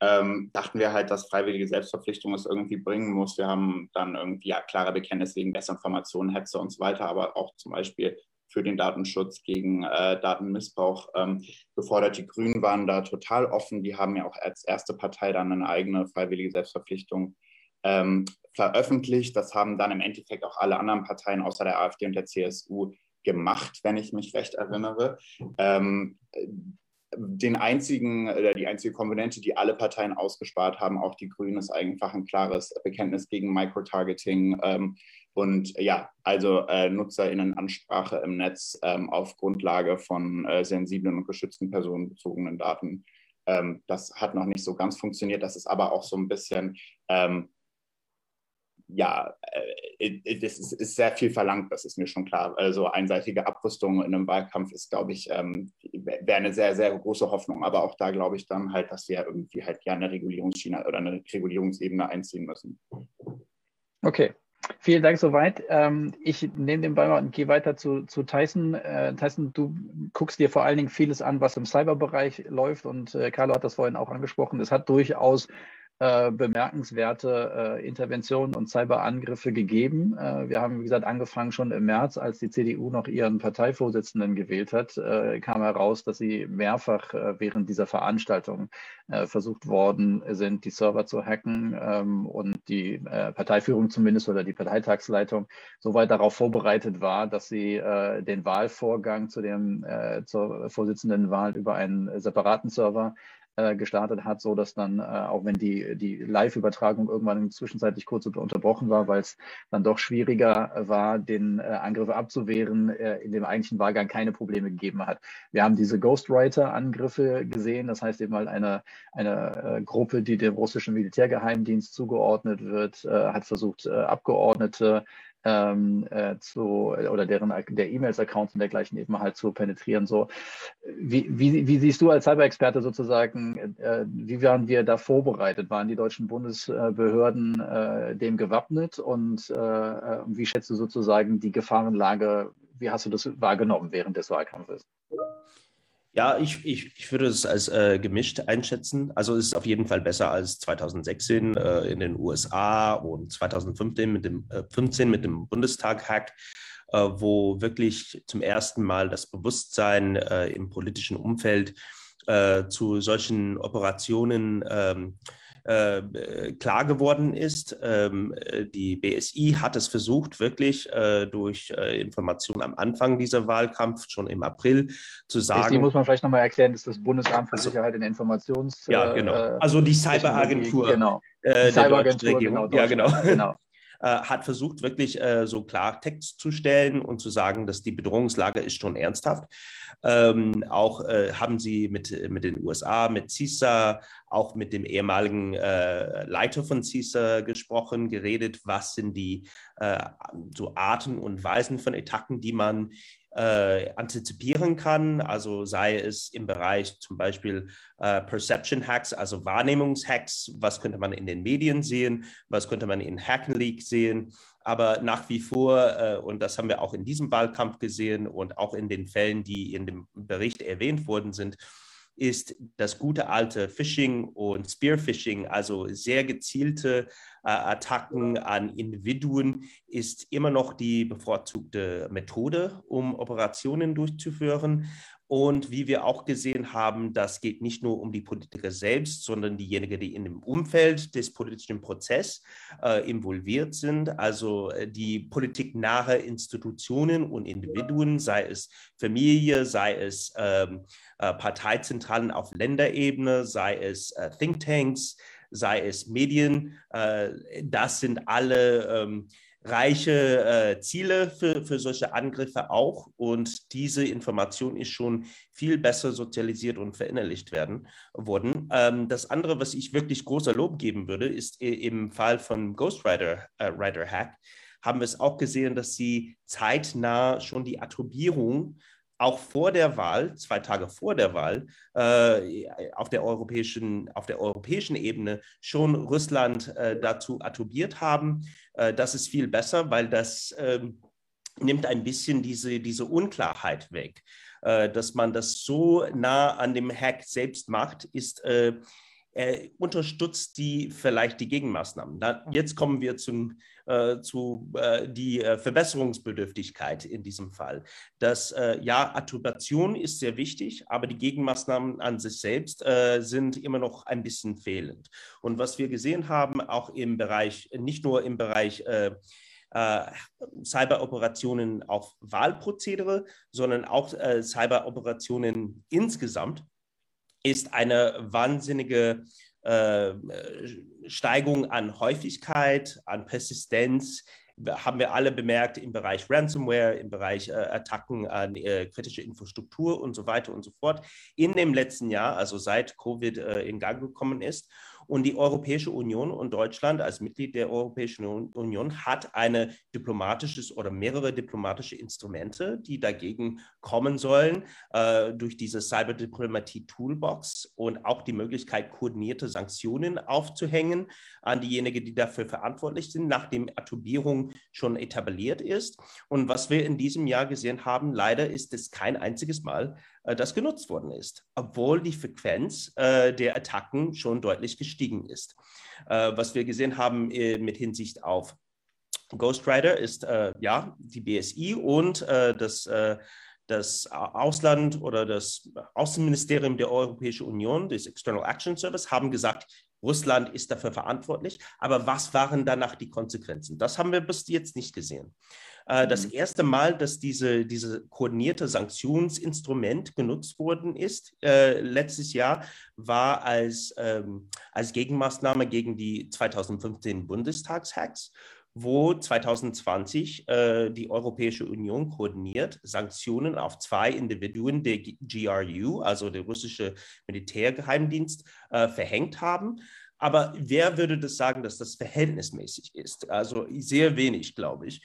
Ähm, dachten wir halt, dass freiwillige Selbstverpflichtung es irgendwie bringen muss. Wir haben dann irgendwie ja, klare Bekenntnisse gegen Desinformation, Hetze und so weiter, aber auch zum Beispiel für den Datenschutz, gegen äh, Datenmissbrauch ähm, gefordert. Die Grünen waren da total offen. Die haben ja auch als erste Partei dann eine eigene freiwillige Selbstverpflichtung ähm, veröffentlicht. Das haben dann im Endeffekt auch alle anderen Parteien außer der AfD und der CSU gemacht, wenn ich mich recht erinnere. Ähm, den einzigen, oder die einzige Komponente, die alle Parteien ausgespart haben, auch die Grünen, ist einfach ein klares Bekenntnis gegen Microtargeting, ähm, und ja, also äh, NutzerInnenansprache im Netz ähm, auf Grundlage von äh, sensiblen und geschützten personenbezogenen Daten. Ähm, das hat noch nicht so ganz funktioniert. Das ist aber auch so ein bisschen, ähm, ja, äh, das ist, ist, sehr viel verlangt, das ist mir schon klar. Also einseitige Abrüstung in einem Wahlkampf ist, glaube ich, ähm, wäre eine sehr, sehr große Hoffnung. Aber auch da glaube ich dann halt, dass wir irgendwie halt ja eine Regulierungsschiene oder eine Regulierungsebene einziehen müssen. Okay, Vielen Dank soweit. Ähm, ich nehme den Ball und gehe weiter zu, zu Tyson. Äh, Tyson, du guckst dir vor allen Dingen vieles an, was im Cyberbereich läuft und äh, Carlo hat das vorhin auch angesprochen. Es hat durchaus äh, bemerkenswerte äh, Interventionen und Cyberangriffe gegeben. Äh, wir haben, wie gesagt, angefangen schon im März, als die CDU noch ihren Parteivorsitzenden gewählt hat, äh, kam heraus, dass sie mehrfach äh, während dieser Veranstaltung versucht worden sind, die Server zu hacken ähm, und die Parteiführung zumindest oder die Parteitagsleitung so weit darauf vorbereitet war, dass sie den Wahlvorgang zu dem, zur Vorsitzendenwahl über einen separaten Server gestartet hat, so dass dann, äh, auch wenn die, die Live-Übertragung irgendwann zwischenzeitlich kurz unterbrochen war, weil es dann doch schwieriger war, den äh, Angriff abzuwehren, äh, in dem eigentlichen Wahlgang keine Probleme gegeben hat. Wir haben diese Ghostwriter-Angriffe gesehen, das heißt eben mal eine, eine äh, Gruppe, die dem russischen Militärgeheimdienst zugeordnet wird, äh, hat versucht, Abgeordnete ähm, äh, zu oder deren der E-Mails-Accounts und dergleichen eben halt zu penetrieren. So, wie, wie, wie siehst du als Cyber-Experte sozusagen, äh, wie waren wir da vorbereitet? Waren die deutschen Bundesbehörden äh, dem gewappnet und äh, äh, wie schätzt du sozusagen die Gefahrenlage? Wie hast du das wahrgenommen während des Wahlkampfes? Ja, ich, ich, ich würde es als äh, gemischt einschätzen. Also es ist auf jeden Fall besser als 2016 äh, in den USA und 2015 mit dem, äh, 15 mit dem Bundestag-Hack, äh, wo wirklich zum ersten Mal das Bewusstsein äh, im politischen Umfeld äh, zu solchen Operationen ähm, äh, klar geworden ist. Ähm, die BSI hat es versucht, wirklich äh, durch äh, Informationen am Anfang dieser Wahlkampf, schon im April, zu sagen. BSI muss man vielleicht nochmal erklären, ist das Bundesamt für also, Sicherheit in Informations. Ja, genau. Also die Cyberagentur. Genau. Die Cyberagentur, genau. Ja, genau. genau. Äh, hat versucht, wirklich äh, so Klartext zu stellen und zu sagen, dass die Bedrohungslage ist schon ernsthaft. Ähm, auch äh, haben sie mit, mit den USA, mit CISA, auch mit dem ehemaligen äh, Leiter von CISA gesprochen, geredet, was sind die äh, so Arten und Weisen von Attacken, die man äh, antizipieren kann, also sei es im Bereich zum Beispiel äh, Perception Hacks, also Wahrnehmungshacks, was könnte man in den Medien sehen, was könnte man in Hacken League sehen, aber nach wie vor, äh, und das haben wir auch in diesem Wahlkampf gesehen und auch in den Fällen, die in dem Bericht erwähnt worden sind, ist das gute alte Phishing und Spearphishing, also sehr gezielte äh, Attacken an Individuen, ist immer noch die bevorzugte Methode, um Operationen durchzuführen. Und wie wir auch gesehen haben, das geht nicht nur um die Politiker selbst, sondern diejenigen, die in dem Umfeld des politischen Prozesses äh, involviert sind, also äh, die politiknahe Institutionen und Individuen, sei es Familie, sei es ähm, äh, Parteizentralen auf Länderebene, sei es äh, Thinktanks, sei es Medien. Äh, das sind alle ähm, reiche äh, Ziele für, für solche Angriffe auch. Und diese Information ist schon viel besser sozialisiert und verinnerlicht werden, worden. Ähm, das andere, was ich wirklich großer Lob geben würde, ist im Fall von Ghostwriter äh, Writer Hack, haben wir es auch gesehen, dass sie zeitnah schon die Attribuierung auch vor der Wahl, zwei Tage vor der Wahl, äh, auf, der europäischen, auf der europäischen Ebene schon Russland äh, dazu attribuiert haben. Äh, das ist viel besser, weil das ähm, nimmt ein bisschen diese, diese Unklarheit weg. Äh, dass man das so nah an dem Hack selbst macht, ist äh, er unterstützt die vielleicht die Gegenmaßnahmen. Da, jetzt kommen wir zum, äh, zu äh, die äh, Verbesserungsbedürftigkeit in diesem Fall. Das äh, ja, Attribution ist sehr wichtig, aber die Gegenmaßnahmen an sich selbst äh, sind immer noch ein bisschen fehlend. Und was wir gesehen haben, auch im Bereich, nicht nur im Bereich Cyberoperationen auf Wahlprozedere, sondern auch Cyberoperationen insgesamt ist eine wahnsinnige äh, Steigung an Häufigkeit, an Persistenz. Haben wir alle bemerkt im Bereich Ransomware, im Bereich äh, Attacken an äh, kritische Infrastruktur und so weiter und so fort in dem letzten Jahr, also seit Covid äh, in Gang gekommen ist. Und die Europäische Union und Deutschland als Mitglied der Europäischen Union hat eine diplomatisches oder mehrere diplomatische Instrumente, die dagegen kommen sollen, äh, durch diese Cyberdiplomatie-Toolbox und auch die Möglichkeit, koordinierte Sanktionen aufzuhängen an diejenigen, die dafür verantwortlich sind, nachdem Attribuierung schon etabliert ist. Und was wir in diesem Jahr gesehen haben, leider ist es kein einziges Mal das genutzt worden ist, obwohl die Frequenz äh, der Attacken schon deutlich gestiegen ist. Äh, was wir gesehen haben mit Hinsicht auf Ghostwriter ist ja die BSI und das das Ausland oder das Außenministerium der Europäischen Union, das External Action Service, haben gesagt, Russland ist dafür verantwortlich. Aber was waren danach die Konsequenzen? Das haben wir bis jetzt nicht gesehen. Äh, das mhm. erste Mal, dass diese, diese koordinierte Sanktionsinstrument genutzt worden ist, äh, letztes Jahr, war als, ähm, als Gegenmaßnahme gegen die 2015 Bundestagshacks wo 2020 äh, die Europäische Union koordiniert Sanktionen auf zwei Individuen der GRU, also der russische Militärgeheimdienst, äh, verhängt haben. Aber wer würde das sagen, dass das verhältnismäßig ist? Also sehr wenig, glaube ich.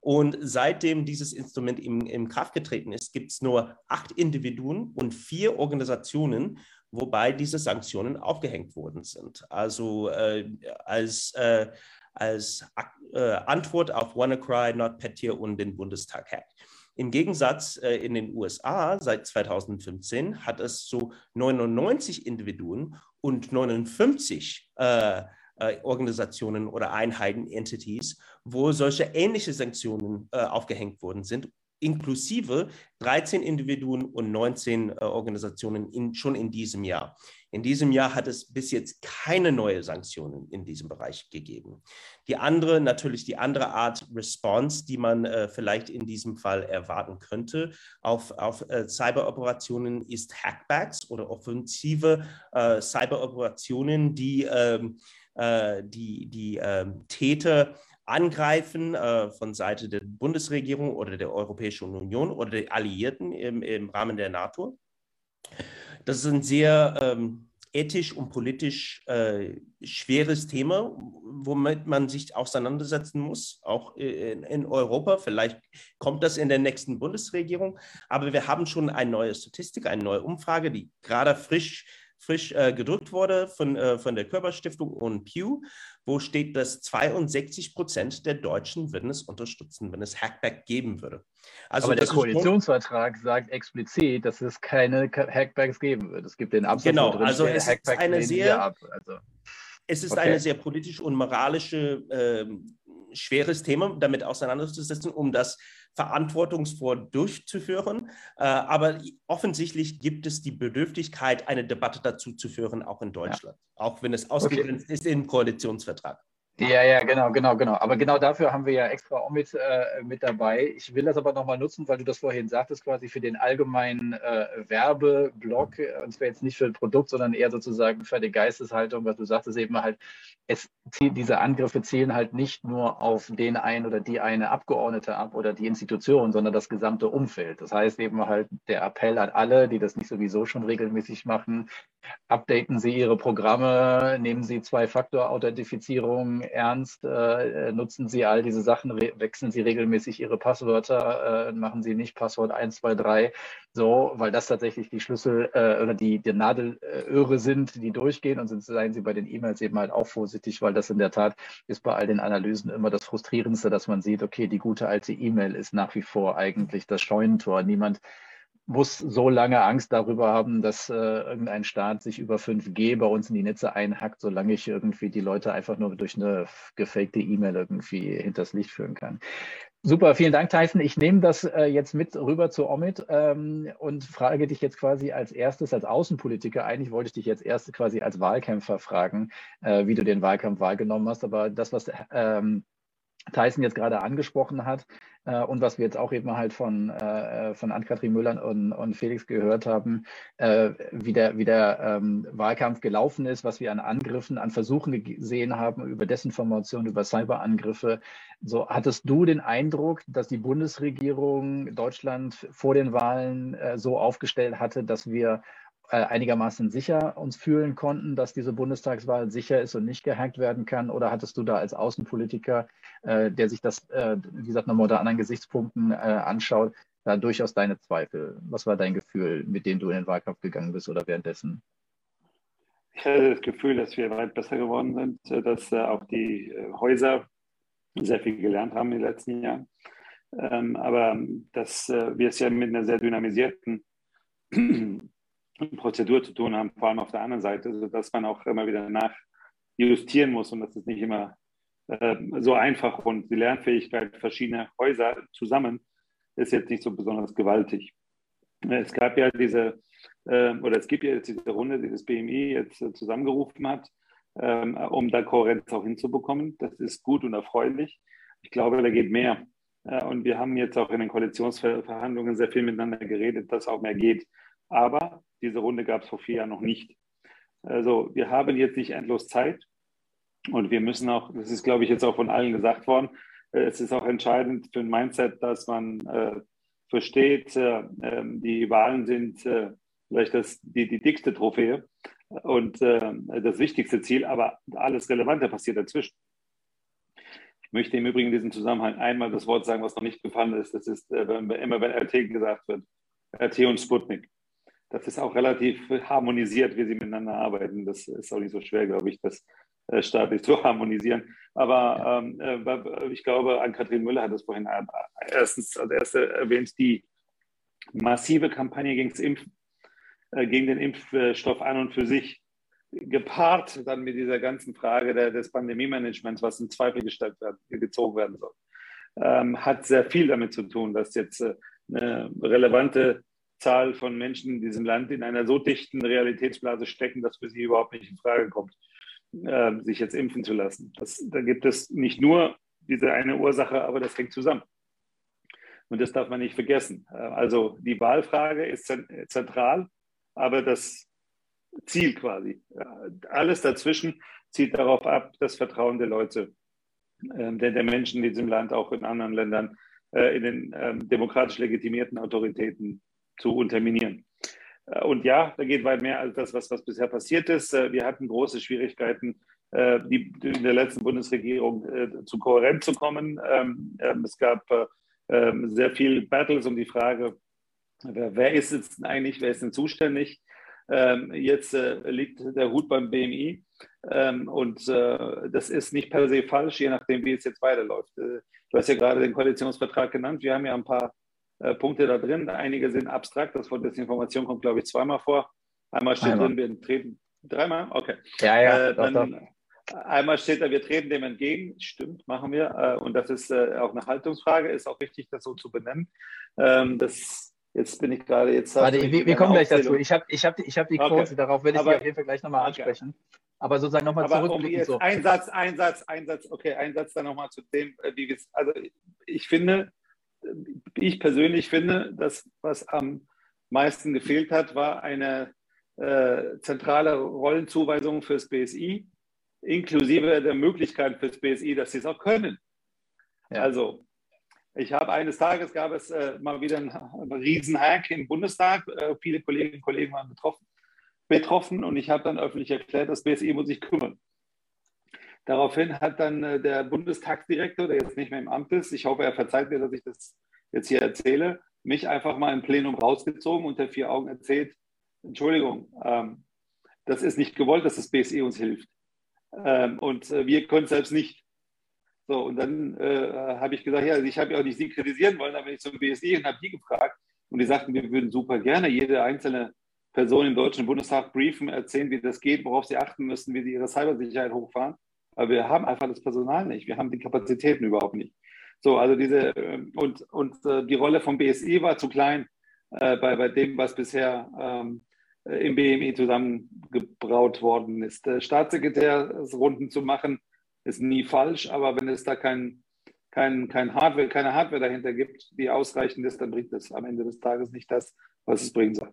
Und seitdem dieses Instrument in, in Kraft getreten ist, gibt es nur acht Individuen und vier Organisationen, wobei diese Sanktionen aufgehängt worden sind. Also äh, als, äh, als äh, Antwort auf WannaCry, NotPetya und den Bundestag-Hack. Im Gegensatz äh, in den USA seit 2015 hat es so 99 Individuen und 59 äh, äh, Organisationen oder Einheiten, Entities, wo solche ähnliche Sanktionen äh, aufgehängt worden sind, inklusive 13 Individuen und 19 äh, Organisationen in, schon in diesem Jahr. In diesem Jahr hat es bis jetzt keine neue Sanktionen in diesem Bereich gegeben. Die andere, natürlich die andere Art Response, die man äh, vielleicht in diesem Fall erwarten könnte auf, auf äh, Cyberoperationen, ist Hackbacks oder offensive äh, Cyberoperationen, die ähm, äh, die, die ähm, Täter angreifen äh, von Seite der Bundesregierung oder der Europäischen Union oder der Alliierten im, im Rahmen der NATO. Das ist ein sehr ähm, ethisch und politisch äh, schweres Thema, womit man sich auseinandersetzen muss, auch in, in, Europa. Vielleicht kommt das in der nächsten Bundesregierung, aber wir haben schon eine neue Statistik, eine neue Umfrage, die gerade frisch frisch äh, gedrückt wurde von, äh, von der Körperstiftung und Pew, wo steht, dass 62 Prozent der Deutschen würden es unterstützen, wenn es Hackback geben würde. Also Aber der Koalitionsvertrag sagt explizit, dass es keine Hackbacks geben wird. Es gibt den Absatz, genau, drin also es Hackbacks ist eine sehr, also, es ist okay. eine sehr politisch und moralische äh, schweres Thema, damit auseinanderzusetzen, um das verantwortungsvoll durchzuführen. Äh, aber offensichtlich gibt es die Bedürftigkeit, eine Debatte dazu zu führen, auch in Deutschland, ja. auch wenn es ausgegrenzt okay. ist im Koalitionsvertrag. Ja, ja, genau, genau, genau. Aber genau dafür haben wir ja extra mit, äh, mit dabei. Ich will das aber nochmal nutzen, weil du das vorhin sagtest, quasi für den allgemeinen äh, Werbeblock. Und zwar jetzt nicht für ein Produkt, sondern eher sozusagen für die Geisteshaltung, was du sagtest eben halt, es diese Angriffe zielen halt nicht nur auf den einen oder die eine Abgeordnete ab oder die Institution, sondern das gesamte Umfeld. Das heißt eben halt der Appell an alle, die das nicht sowieso schon regelmäßig machen, updaten Sie Ihre Programme, nehmen Sie Zwei-Faktor-Authentifizierung ernst, äh, nutzen Sie all diese Sachen, wechseln Sie regelmäßig Ihre Passwörter, äh, machen Sie nicht Passwort 1, 2, 3, so, weil das tatsächlich die Schlüssel äh, oder die, die Nadelöhre sind, die durchgehen und sind, seien Sie bei den E-Mails eben halt auch vorsichtig, weil das in der Tat ist bei all den Analysen immer das Frustrierendste, dass man sieht, okay, die gute alte E-Mail ist nach wie vor eigentlich das Scheunentor. Niemand muss so lange Angst darüber haben, dass äh, irgendein Staat sich über 5G bei uns in die Netze einhackt, solange ich irgendwie die Leute einfach nur durch eine gefakte E-Mail irgendwie hinters Licht führen kann. Super, vielen Dank, Tyson. Ich nehme das äh, jetzt mit rüber zu Omid ähm, und frage dich jetzt quasi als erstes als Außenpolitiker. Eigentlich wollte ich dich jetzt erst quasi als Wahlkämpfer fragen, äh, wie du den Wahlkampf wahrgenommen hast. Aber das, was ähm, Tyson jetzt gerade angesprochen hat äh, und was wir jetzt auch eben halt von, äh, von Ann-Kathrin Müller und, und Felix gehört haben, äh, wie der, wie der ähm, Wahlkampf gelaufen ist, was wir an Angriffen, an Versuchen gesehen haben über Desinformation, über Cyberangriffe. So hattest du den Eindruck, dass die Bundesregierung Deutschland vor den Wahlen äh, so aufgestellt hatte, dass wir äh, einigermaßen sicher uns fühlen konnten, dass diese Bundestagswahl sicher ist und nicht gehackt werden kann? Oder hattest du da als Außenpolitiker, äh, der sich das, äh, wie gesagt, nochmal unter anderen Gesichtspunkten äh, anschaut, da durchaus deine Zweifel? Was war dein Gefühl, mit dem du in den Wahlkampf gegangen bist oder währenddessen? Ich hatte das Gefühl, dass wir weit besser geworden sind, äh, dass äh, auch die Häuser sehr viel gelernt haben in den letzten Jahren. Ähm, aber dass wir es ja mit einer sehr dynamisierten Prozedur zu tun haben, vor allem auf der anderen Seite, sodass man auch immer wieder nachjustieren muss und das ist nicht immer äh, so einfach und die Lernfähigkeit verschiedener Häuser zusammen ist jetzt nicht so besonders gewaltig. Es gab ja diese, äh, oder es gibt ja jetzt diese Runde, die das BMI jetzt äh, zusammengerufen hat, ähm, um da Kohärenz auch hinzubekommen. Das ist gut und erfreulich. Ich glaube, da geht mehr. Äh, und wir haben jetzt auch in den Koalitionsverhandlungen sehr viel miteinander geredet, dass auch mehr geht. Aber diese Runde gab es vor vier Jahren noch nicht. Also wir haben jetzt nicht endlos Zeit und wir müssen auch, das ist, glaube ich, jetzt auch von allen gesagt worden, äh, es ist auch entscheidend für ein Mindset, dass man äh, versteht, äh, ähm, die Wahlen sind äh, vielleicht das, die, die dickste Trophäe und äh, das wichtigste Ziel, aber alles Relevante passiert dazwischen. Ich möchte im Übrigen in diesem Zusammenhang einmal das Wort sagen, was noch nicht gefallen ist. Das ist, äh, immer wenn RT gesagt wird, RT und Sputnik das ist auch relativ harmonisiert, wie sie miteinander arbeiten. Das ist auch nicht so schwer, glaube ich, das äh, staatlich zu [laughs] harmonisieren. Aber ähm, äh, ich glaube, Ann-Kathrin Müller hat das vorhin äh, erstens als erste erwähnt, die massive Kampagne gegen, Impfen, äh, gegen den Impfstoff an und für sich, gepaart dann mit dieser ganzen Frage der, des Pandemie-Managements, was in Zweifel gestellt werden, gezogen werden soll, ähm, hat sehr viel damit zu tun, dass jetzt äh, eine relevante Zahl von Menschen in diesem Land in einer so dichten Realitätsblase stecken, dass für sie überhaupt nicht in Frage kommt, äh, sich jetzt impfen zu lassen. Das, da gibt es nicht nur diese eine Ursache, aber das hängt zusammen. Und das darf man nicht vergessen. Äh, also die Wahlfrage ist zentral, aber das Ziel quasi, alles dazwischen zieht darauf ab, das Vertrauen der Leute äh, der, der, Menschen in diesem Land, auch in anderen Ländern, äh, in den ähm, demokratisch legitimierten Autoritäten zu unterminieren. Äh, und ja, da geht weit mehr als das, was, was bisher passiert ist. Äh, wir hatten große Schwierigkeiten, äh, die, in der letzten Bundesregierung zu kohärent zu kommen. Ähm, ähm, es gab sehr viele Battles um die Frage, wer, wer ist jetzt eigentlich, wer ist denn zuständig? Jetzt liegt der Hut beim BMI und das ist nicht per se falsch, je nachdem, wie es jetzt weiterläuft. Du hast ja gerade den Koalitionsvertrag genannt. Wir haben ja ein paar äh, Punkte da drin. Einige sind abstrakt. Das Wort Desinformation kommt, glaube ich, zweimal vor. Einmal steht Einmal. drin, wir treten. Dreimal? Okay. Ja, ja. Äh, dann, doch, doch. Einmal steht da, wir treten dem entgegen. Stimmt, machen wir. Äh, und das ist äh, auch eine Haltungsfrage. Ist auch wichtig, das so zu benennen. Ähm, das, jetzt bin ich gerade jetzt. Warte, wir, wir kommen gleich dazu. Ich habe ich hab, ich hab die Quote, okay. darauf werde ich aber, auf jeden Fall gleich nochmal okay. ansprechen. Aber sozusagen nochmal zurückblicken. Um so. Ein Satz, ein Satz, ein Satz, okay, ein Satz dann nochmal zu dem, äh, wie wir es. Also ich finde, ich persönlich finde, das, was am meisten gefehlt hat, war eine äh, zentrale Rollenzuweisung fürs BSI, inklusive der Möglichkeit fürs BSI, dass sie es auch können. Ja. Also, ich habe eines Tages gab es äh, mal wieder einen [laughs] Riesenhack im Bundestag. Äh, viele Kolleginnen und Kollegen waren betroffen, betroffen und ich habe dann öffentlich erklärt, das BSI muss sich kümmern. Daraufhin hat dann äh, der Bundestagsdirektor, der jetzt nicht mehr im Amt ist, ich hoffe, er verzeiht mir, dass ich das jetzt hier erzähle, mich einfach mal im Plenum rausgezogen und der vier Augen erzählt, Entschuldigung, ähm, das ist nicht gewollt, dass das BSI uns hilft. Ähm, und äh, wir können es selbst nicht. So, und dann äh, habe ich gesagt, ja, ich habe ja auch nicht Sie kritisieren wollen, aber ich zum BSI und habe die gefragt und die sagten, wir würden super gerne jede einzelne Person im Deutschen Bundestag briefen, erzählen, wie das geht, worauf sie achten müssen, wie sie ihre Cybersicherheit hochfahren. Aber wir haben einfach das Personal nicht. Wir haben die Kapazitäten überhaupt nicht. So, also diese ähm, und, und äh, die Rolle vom BSI war zu klein äh, bei, bei dem, was bisher ähm, im BMI zusammengebraut worden ist. Äh, Staatssekretärsrunden zu machen, ist nie falsch, aber wenn es da kein, kein, kein Hardware, keine Hardware dahinter gibt, die ausreichend ist, dann bringt es am Ende des Tages nicht das, was es bringen soll.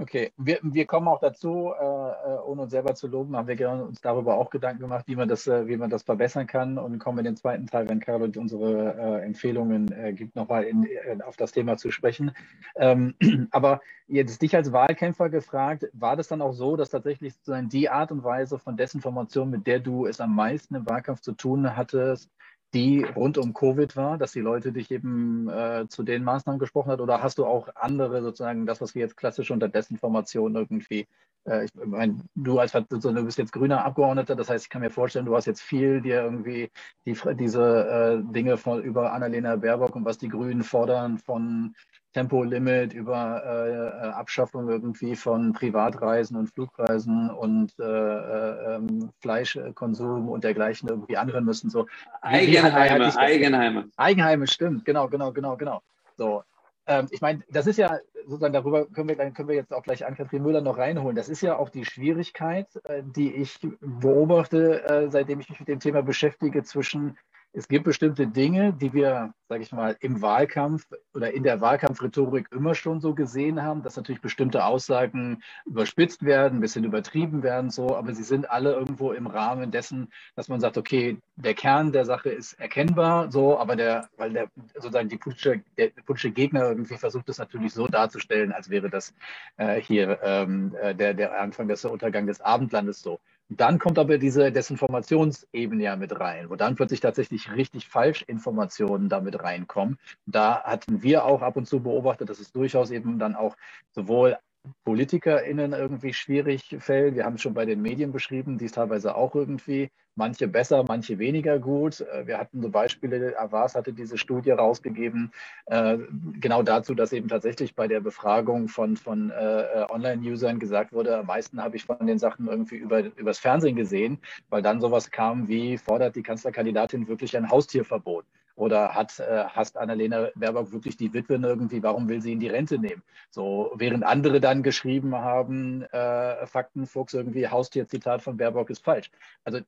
Okay, wir, wir kommen auch dazu, äh, äh, ohne uns selber zu loben, haben wir uns darüber auch Gedanken gemacht, wie man das, äh, wie man das verbessern kann und kommen in den zweiten Teil, wenn Carol unsere äh, Empfehlungen äh, gibt, nochmal äh, auf das Thema zu sprechen. Ähm, [clears throat] aber jetzt dich als Wahlkämpfer gefragt, war das dann auch so, dass tatsächlich sozusagen die Art und Weise von Desinformation, mit der du es am meisten im Wahlkampf zu tun hattest, die rund um Covid war, dass die Leute dich eben äh, zu den Maßnahmen gesprochen hat? Oder hast du auch andere sozusagen das, was wir jetzt klassisch unter Desinformation irgendwie, äh, ich meine, du als du bist jetzt grüner Abgeordneter, das heißt, ich kann mir vorstellen, du hast jetzt viel dir irgendwie die, diese äh, Dinge von über Annalena Baerbock und was die Grünen fordern von Tempolimit, über äh, äh, Abschaffung irgendwie von Privatreisen und Flugreisen und äh, äh, ähm, Fleischkonsum und dergleichen irgendwie anhören müssen. So, Eigenheime, Eigenheime. Eigenheime, stimmt, genau, genau, genau, genau. So, ähm, ich meine, das ist ja sozusagen darüber können wir, können wir jetzt auch gleich an Kathrin Müller noch reinholen. Das ist ja auch die Schwierigkeit, äh, die ich beobachte, seitdem ich mich mit dem Thema beschäftige, zwischen es gibt bestimmte Dinge, die wir, sage ich mal, im Wahlkampf oder in der Wahlkampfrhetorik immer schon so gesehen haben, dass natürlich bestimmte Aussagen überspitzt werden, ein bisschen übertrieben werden, so, aber sie sind alle irgendwo im Rahmen dessen, dass man sagt, okay, der Kern der Sache ist erkennbar, so, aber der, weil der sozusagen die politische, der politische Gegner irgendwie versucht es natürlich so darzustellen, als wäre das äh, hier ähm, äh, der, der Anfang des Untergang des Abendlandes so. Dann kommt aber diese Desinformationsebene ja mit rein, wo dann plötzlich tatsächlich richtig Falschinformationen damit reinkommen. Da hatten wir auch ab und zu beobachtet, dass es durchaus eben dann auch sowohl PolitikerInnen irgendwie schwierig fällt. Wir haben es schon bei den Medien beschrieben, die es teilweise auch irgendwie, manche besser, manche weniger gut. Äh, wir hatten so Beispiele, Avas hatte diese Studie rausgegeben, äh, genau dazu, dass eben tatsächlich bei der Befragung von, von äh, Online-Usern gesagt wurde, am meisten habe ich von den Sachen irgendwie über, übers Fernsehen gesehen, weil dann sowas kam wie, fordert die Kanzlerkandidatin wirklich ein Haustierverbot? Oder hat, äh, hasst Annalena Baerbock wirklich die Witwen irgendwie, warum will sie in die Rente nehmen? So, während andere dann geschrieben haben, äh, Faktenfuchs irgendwie, Haustier-Zitat von Baerbock ist falsch. Also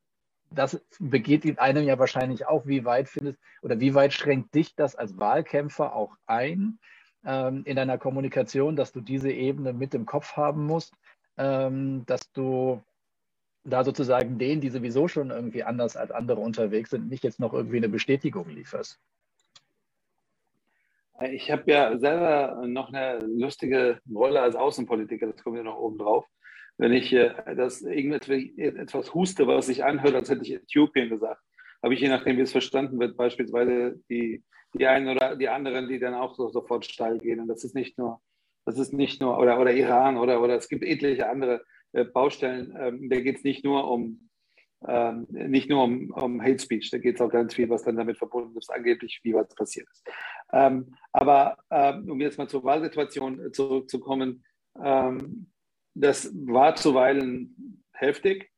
das begeht in einem ja wahrscheinlich auch, wie weit findest oder wie weit schränkt dich das als Wahlkämpfer auch ein ähm, in deiner Kommunikation, dass du diese Ebene mit im Kopf haben musst, ähm, dass du da sozusagen denen, die sowieso schon irgendwie anders als andere unterwegs sind, nicht jetzt noch irgendwie eine Bestätigung lieferst? Ich habe ja selber noch eine lustige Rolle als Außenpolitiker, das kommt ja noch oben drauf. Wenn ich äh, das irgendetwas huste, was sich anhört, als hätte ich Äthiopien gesagt, habe ich je nachdem, wie es verstanden wird, beispielsweise die, die einen oder die anderen, die dann auch so, sofort steil gehen. Und das ist nicht nur, das ist nicht nur, oder, oder Iran oder, oder es gibt etliche andere äh, Baustellen. Ähm, da geht es nicht nur um ähm, nicht nur um, um Hate Speech, da geht es auch ganz viel, was dann damit verbunden ist, angeblich, wie was passiert ist. Ähm, aber ähm, um jetzt mal zur Wahlsituation zurückzukommen, ähm, das war zuweilen heftig,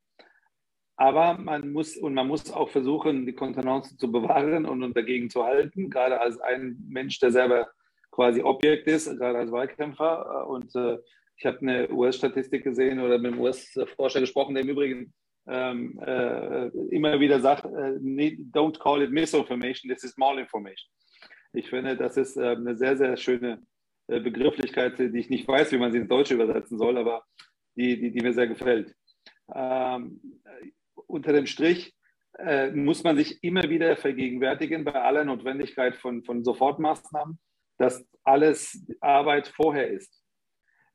aber man muss und man muss auch versuchen, die Kontenance zu bewahren und, und dagegen zu halten, gerade als ein Mensch, der selber quasi Objekt ist, gerade als Wahlkämpfer. Und äh, ich habe eine US-Statistik gesehen oder mit einem US-Forscher gesprochen, der im Übrigen ähm, äh, immer wieder sagt, äh, don't call it misinformation, this is malinformation. Ich finde, das ist äh, eine sehr, sehr schöne äh, Begrifflichkeit, die ich nicht weiß, wie man sie ins Deutsche übersetzen soll, aber die, die, die mir sehr gefällt. Ähm, unter dem Strich äh, muss man sich immer wieder vergegenwärtigen, bei aller Notwendigkeit von, von Sofortmaßnahmen, dass alles Arbeit vorher ist.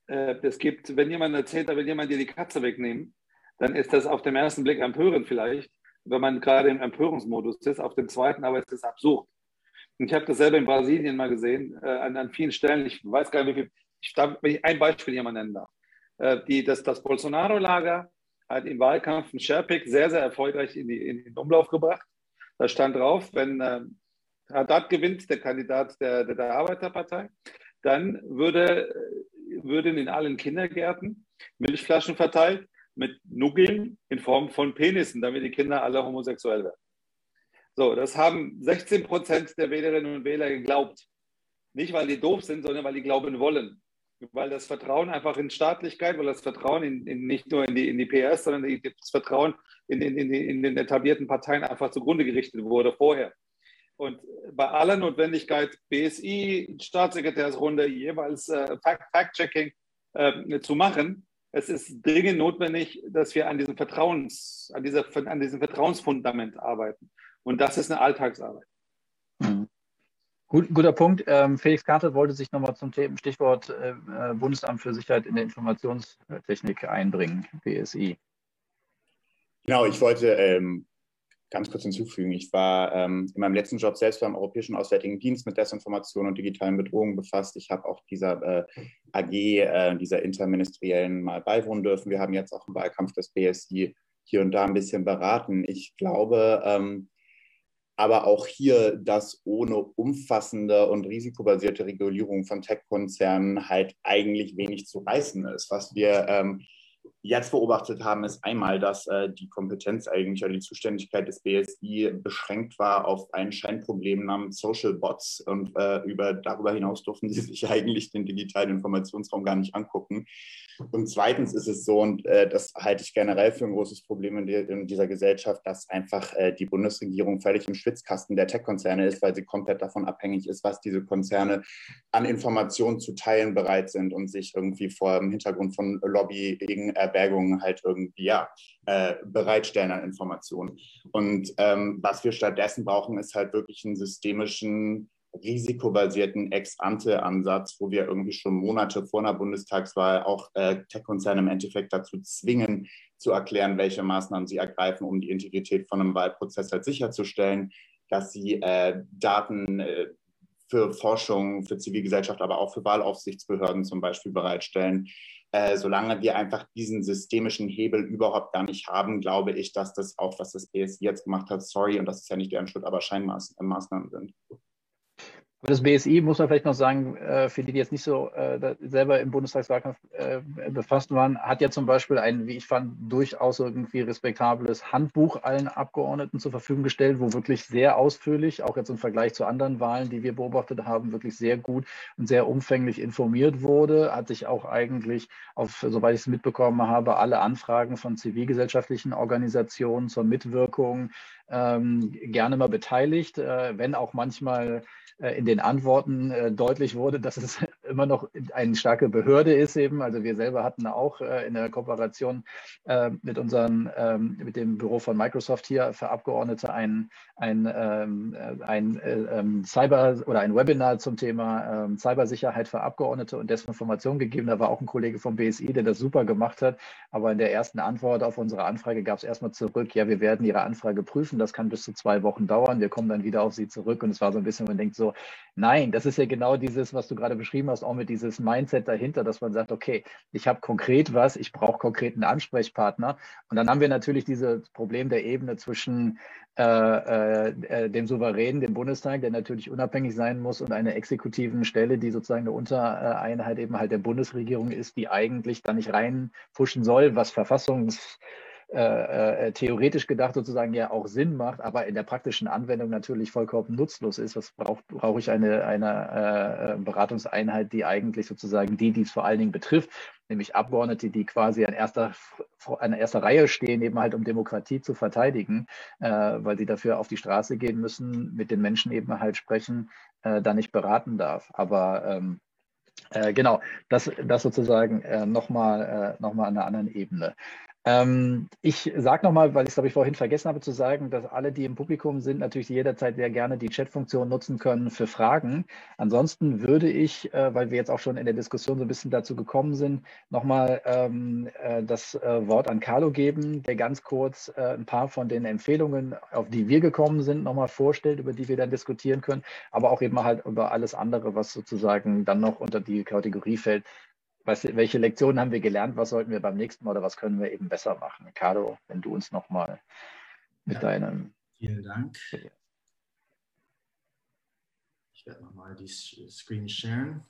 Äh, es gibt, wenn jemand erzählt, da will jemand dir die Katze wegnehmen, dann ist das auf dem ersten Blick empörend vielleicht, wenn man gerade im Empörungsmodus ist. Auf dem zweiten aber ist es absurd. Und ich habe das selber in Brasilien mal gesehen, äh, an, an, vielen Stellen. Ich weiß gar nicht, wie viel. Ich darf, wenn ich ein Beispiel hier mal nennen darf. Äh, die, das, das Bolsonaro-Lager hat im Wahlkampf einen Sherpick sehr, sehr erfolgreich in, die, in den Umlauf gebracht. Da stand drauf, wenn äh, Haddad gewinnt, der Kandidat der, der, der Arbeiterpartei, dann würde, würden in allen Kindergärten Milchflaschen verteilt mit Nuggeln in Form von Penissen, damit die Kinder alle homosexuell werden. So, das haben 16 Prozent der Wählerinnen und Wähler geglaubt. Nicht, weil die doof sind, sondern weil die glauben wollen. Weil das Vertrauen einfach in Staatlichkeit, weil das Vertrauen in, in nicht nur in die, in die PS, sondern das Vertrauen in, in, in, in den etablierten Parteien einfach zugrunde gerichtet wurde vorher. Und bei aller Notwendigkeit, BSI, Staatssekretärsrunde, jeweils äh, Fact-Checking äh, zu machen, es ist dringend notwendig, dass wir an diesem, Vertrauens, an, dieser, an diesem Vertrauensfundament arbeiten. Und das ist eine Alltagsarbeit. Mhm. Gut, guter Punkt. Ähm, Felix Karte wollte sich nochmal zum Stichwort äh, äh, Bundesamt für Sicherheit in der Informationstechnik einbringen, BSI. Genau, ich wollte ähm, ganz kurz hinzufügen. Ich war ähm, in meinem letzten Job selbst beim Europäischen Auswärtigen Dienst mit Desinformation und digitalen Bedrohungen befasst. Ich habe auch dieser äh, AG, äh, dieser interministeriellen mal beiwohnen dürfen. Wir haben jetzt auch im Wahlkampf des BSI hier und da ein bisschen beraten. Ich glaube, ähm, aber auch hier, dass ohne umfassende und risikobasierte Regulierung von Tech-Konzernen halt eigentlich wenig zu reißen ist. Was wir ähm, jetzt beobachtet haben, ist einmal, dass äh, die Kompetenz eigentlich oder die Zuständigkeit des BSI beschränkt war auf ein Scheinproblem namens Social Bots und äh, über, darüber hinaus durften sie [laughs] sich eigentlich den digitalen Informationsraum gar nicht angucken. Und zweitens ist es so, und äh, das halte ich generell für ein großes Problem in, die, in dieser Gesellschaft, dass einfach äh, die Bundesregierung völlig im Schwitzkasten der Tech-Konzerne ist, weil sie komplett davon abhängig ist, was diese Konzerne an Informationen zu teilen bereit sind und sich irgendwie vor dem Hintergrund von Lobby gegen Erwägungen halt irgendwie ja, äh, bereitstellen an Informationen. Und ähm, was wir stattdessen brauchen, ist halt wirklich einen systemischen risikobasierten Ex-ante-Ansatz, wo wir irgendwie schon Monate vor einer Bundestagswahl auch äh, Tech-Konzerne im Endeffekt dazu zwingen, zu erklären, welche Maßnahmen sie ergreifen, um die Integrität von einem Wahlprozess halt sicherzustellen, dass sie äh, Daten äh, für Forschung, für Zivilgesellschaft, aber auch für Wahlaufsichtsbehörden zum Beispiel bereitstellen. Äh, solange wir einfach diesen systemischen Hebel überhaupt gar nicht haben, glaube ich, dass das auch, was das BSI jetzt gemacht hat, sorry, und das ist ja nicht deren Schuld, aber Scheinmaßnahmen sind. Das BSI muss man vielleicht noch sagen, äh, für die, die jetzt nicht so äh, selber im Bundestagswahlkampf äh, befasst waren, hat ja zum Beispiel ein, wie ich fand, durchaus irgendwie respektables Handbuch allen Abgeordneten zur Verfügung gestellt, wo wirklich sehr ausführlich, auch jetzt im Vergleich zu anderen Wahlen, die wir beobachtet haben, wirklich sehr gut und sehr umfänglich informiert wurde. Hat sich auch eigentlich auf, soweit ich es mitbekommen habe, alle Anfragen von zivilgesellschaftlichen Organisationen zur Mitwirkung ähm, gerne mal beteiligt, wenn auch manchmal äh, in den Antworten äh, deutlich wurde, dass es [laughs] immer noch eine starke Behörde ist eben. Also wir selber hatten auch äh, in der Kooperation äh, mit unseren, ähm, mit dem Büro von Microsoft hier für Abgeordnete ein, ein, ähm, äh, ein äh, ähm, Cyber oder ein Webinar zum Thema Cybersicherheit für Abgeordnete und Desinformation gegeben. Da war auch ein Kollege vom BSI, der das super gemacht hat. Aber in der ersten Antwort auf unsere Anfrage gab es erstmal zurück, ja, wir werden Ihre Anfrage prüfen. Das kann bis zu zwei Wochen dauern. Wir kommen dann wieder auf Sie zurück. Und es war so ein bisschen, man denkt so, nein, das ist ja genau dieses, was du gerade beschrieben hast, auch mit dieses Mindset dahinter, dass man sagt, okay, ich habe konkret was, ich brauche konkreten Ansprechpartner. Und dann haben wir natürlich dieses Problem der Ebene zwischen äh, äh, äh, dem Souverän, dem Bundestag, der natürlich unabhängig sein muss und einer exekutiven Stelle, die sozusagen eine Untereinheit eben halt der Bundesregierung ist, die eigentlich da nicht reinpushen soll, was verfassungs äh, äh, theoretisch gedacht sozusagen ja auch Sinn macht, aber in der praktischen Anwendung natürlich vollkommen nutzlos ist. Was brauche brauch ich eine, eine äh, Beratungseinheit, die eigentlich sozusagen die, die es vor allen Dingen betrifft, nämlich Abgeordnete, die quasi an erster, an erster Reihe stehen, eben halt um Demokratie zu verteidigen, äh, weil sie dafür auf die Straße gehen müssen, mit den Menschen eben halt sprechen, äh, da nicht beraten darf. Aber ähm, äh, genau, das, das sozusagen äh, nochmal äh, noch an einer anderen Ebene. Ähm, ich sage nochmal, weil ich es, glaube ich, vorhin vergessen habe zu sagen, dass alle, die im Publikum sind, natürlich jederzeit sehr gerne die Chatfunktion nutzen können für Fragen. Ansonsten würde ich, äh, weil wir jetzt auch schon in der Diskussion so ein bisschen dazu gekommen sind, nochmal ähm, äh, das äh, Wort an Carlo geben, der ganz kurz äh, ein paar von den Empfehlungen, auf die wir gekommen sind, nochmal vorstellt, über die wir dann diskutieren können, aber auch eben halt über alles andere, was sozusagen dann noch unter die Kategorie fällt, was, welche Lektionen haben wir gelernt, was sollten wir beim nächsten Mal oder was können wir eben besser machen? Ricardo, wenn du uns nochmal mit ja, deinem. Vielen Dank. Ich werde nochmal die Screen sharen.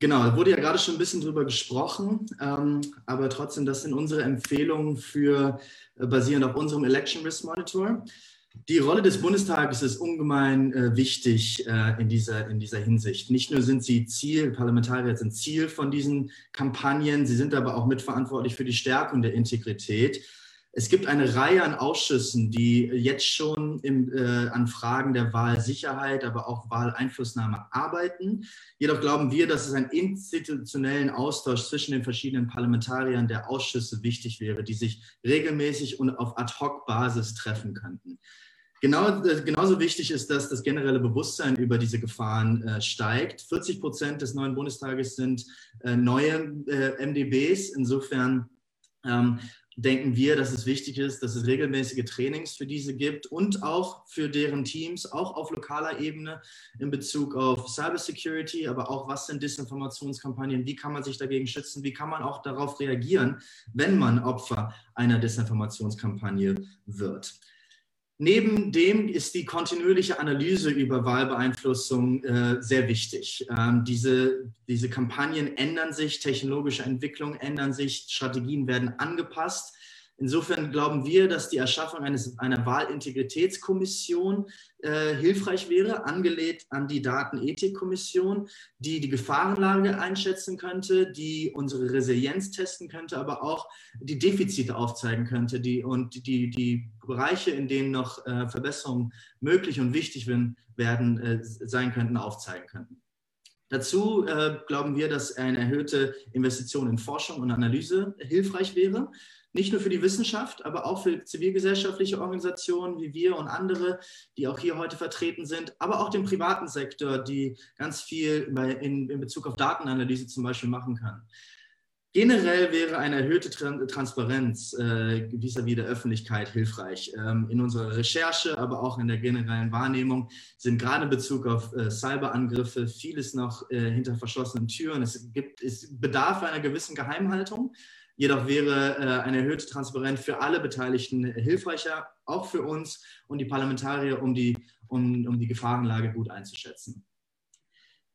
Genau, da wurde ja gerade schon ein bisschen drüber gesprochen, ähm, aber trotzdem, das sind unsere Empfehlungen für äh, basierend auf unserem Election Risk Monitor. Die Rolle des Bundestages ist ungemein äh, wichtig äh, in, dieser, in dieser Hinsicht. Nicht nur sind sie Ziel, Parlamentarier sind Ziel von diesen Kampagnen, sie sind aber auch mitverantwortlich für die Stärkung der Integrität. Es gibt eine Reihe an Ausschüssen, die jetzt schon im, äh, an Fragen der Wahlsicherheit, aber auch Wahleinflussnahme arbeiten. Jedoch glauben wir, dass es einen institutionellen Austausch zwischen den verschiedenen Parlamentariern der Ausschüsse wichtig wäre, die sich regelmäßig und auf Ad-hoc-Basis treffen könnten. Genau, äh, genauso wichtig ist, dass das generelle Bewusstsein über diese Gefahren äh, steigt. 40 Prozent des neuen Bundestages sind äh, neue äh, MDBs. Insofern ähm, denken wir, dass es wichtig ist, dass es regelmäßige Trainings für diese gibt und auch für deren Teams, auch auf lokaler Ebene in Bezug auf Cybersecurity, aber auch was sind Desinformationskampagnen, wie kann man sich dagegen schützen, wie kann man auch darauf reagieren, wenn man Opfer einer Desinformationskampagne wird. Neben dem ist die kontinuierliche Analyse über Wahlbeeinflussung äh, sehr wichtig. Ähm, diese, diese Kampagnen ändern sich, technologische Entwicklungen ändern sich, Strategien werden angepasst. Insofern glauben wir, dass die Erschaffung eines, einer Wahlintegritätskommission äh, hilfreich wäre, angelehnt an die Datenethikkommission, die die Gefahrenlage einschätzen könnte, die unsere Resilienz testen könnte, aber auch die Defizite aufzeigen könnte die, und die, die Bereiche, in denen noch äh, Verbesserungen möglich und wichtig werden, äh, sein könnten, aufzeigen könnten. Dazu äh, glauben wir, dass eine erhöhte Investition in Forschung und Analyse hilfreich wäre nicht nur für die Wissenschaft, aber auch für zivilgesellschaftliche Organisationen wie wir und andere, die auch hier heute vertreten sind, aber auch den privaten Sektor, die ganz viel in, in Bezug auf Datenanalyse zum Beispiel machen kann. Generell wäre eine erhöhte Transparenz äh, vis-à-vis der Öffentlichkeit hilfreich. Ähm, in unserer Recherche, aber auch in der generellen Wahrnehmung sind gerade in Bezug auf äh, Cyberangriffe vieles noch äh, hinter verschlossenen Türen. Es gibt es bedarf einer gewissen Geheimhaltung. Jedoch wäre äh, eine erhöhte Transparenz für alle Beteiligten hilfreicher, auch für uns und die Parlamentarier, um die, um, um die Gefahrenlage gut einzuschätzen.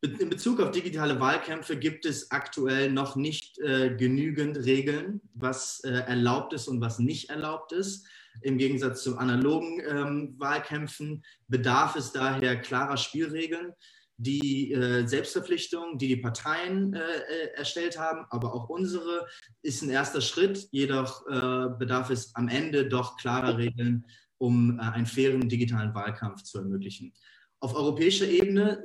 In Bezug auf digitale Wahlkämpfe gibt es aktuell noch nicht äh, genügend Regeln, was äh, erlaubt ist und was nicht erlaubt ist. Im Gegensatz zu analogen ähm, Wahlkämpfen bedarf es daher klarer Spielregeln die äh, Selbstverpflichtung, die die Parteien äh, äh, erstellt haben, aber auch unsere, ist ein erster Schritt. Jedoch äh, bedarf es am Ende doch klarer Regeln, um äh, einen fairen digitalen Wahlkampf zu ermöglichen. Auf europäischer Ebene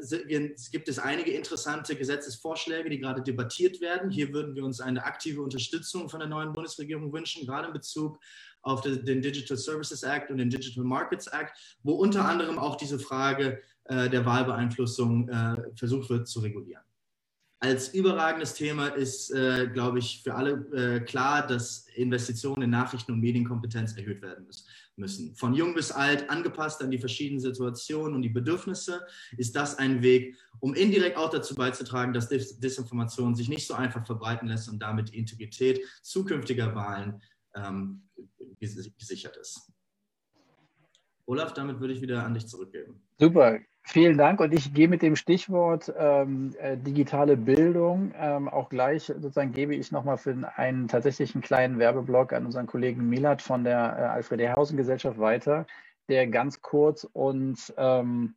gibt es einige interessante Gesetzesvorschläge, die gerade debattiert werden. Hier würden wir uns eine aktive Unterstützung von der neuen Bundesregierung wünschen, gerade in Bezug auf den Digital Services Act und den Digital Markets Act, wo unter anderem auch diese Frage äh, der Wahlbeeinflussung äh, versucht wird zu regulieren. Als überragendes Thema ist, äh, glaube ich, für alle äh, klar, dass Investitionen in Nachrichten- und Medienkompetenz erhöht werden müssen. Von jung bis alt, angepasst an die verschiedenen Situationen und die Bedürfnisse, ist das ein Weg, um indirekt auch dazu beizutragen, dass Dis Desinformation sich nicht so einfach verbreiten lässt und damit die Integrität zukünftiger Wahlen ähm, gesichert ist. Olaf, damit würde ich wieder an dich zurückgeben. Super, Vielen Dank und ich gehe mit dem Stichwort ähm, äh, digitale Bildung ähm, auch gleich sozusagen gebe ich nochmal für einen tatsächlichen kleinen Werbeblock an unseren Kollegen Milat von der äh, Alfred Ehrhausen Gesellschaft weiter, der ganz kurz uns ähm,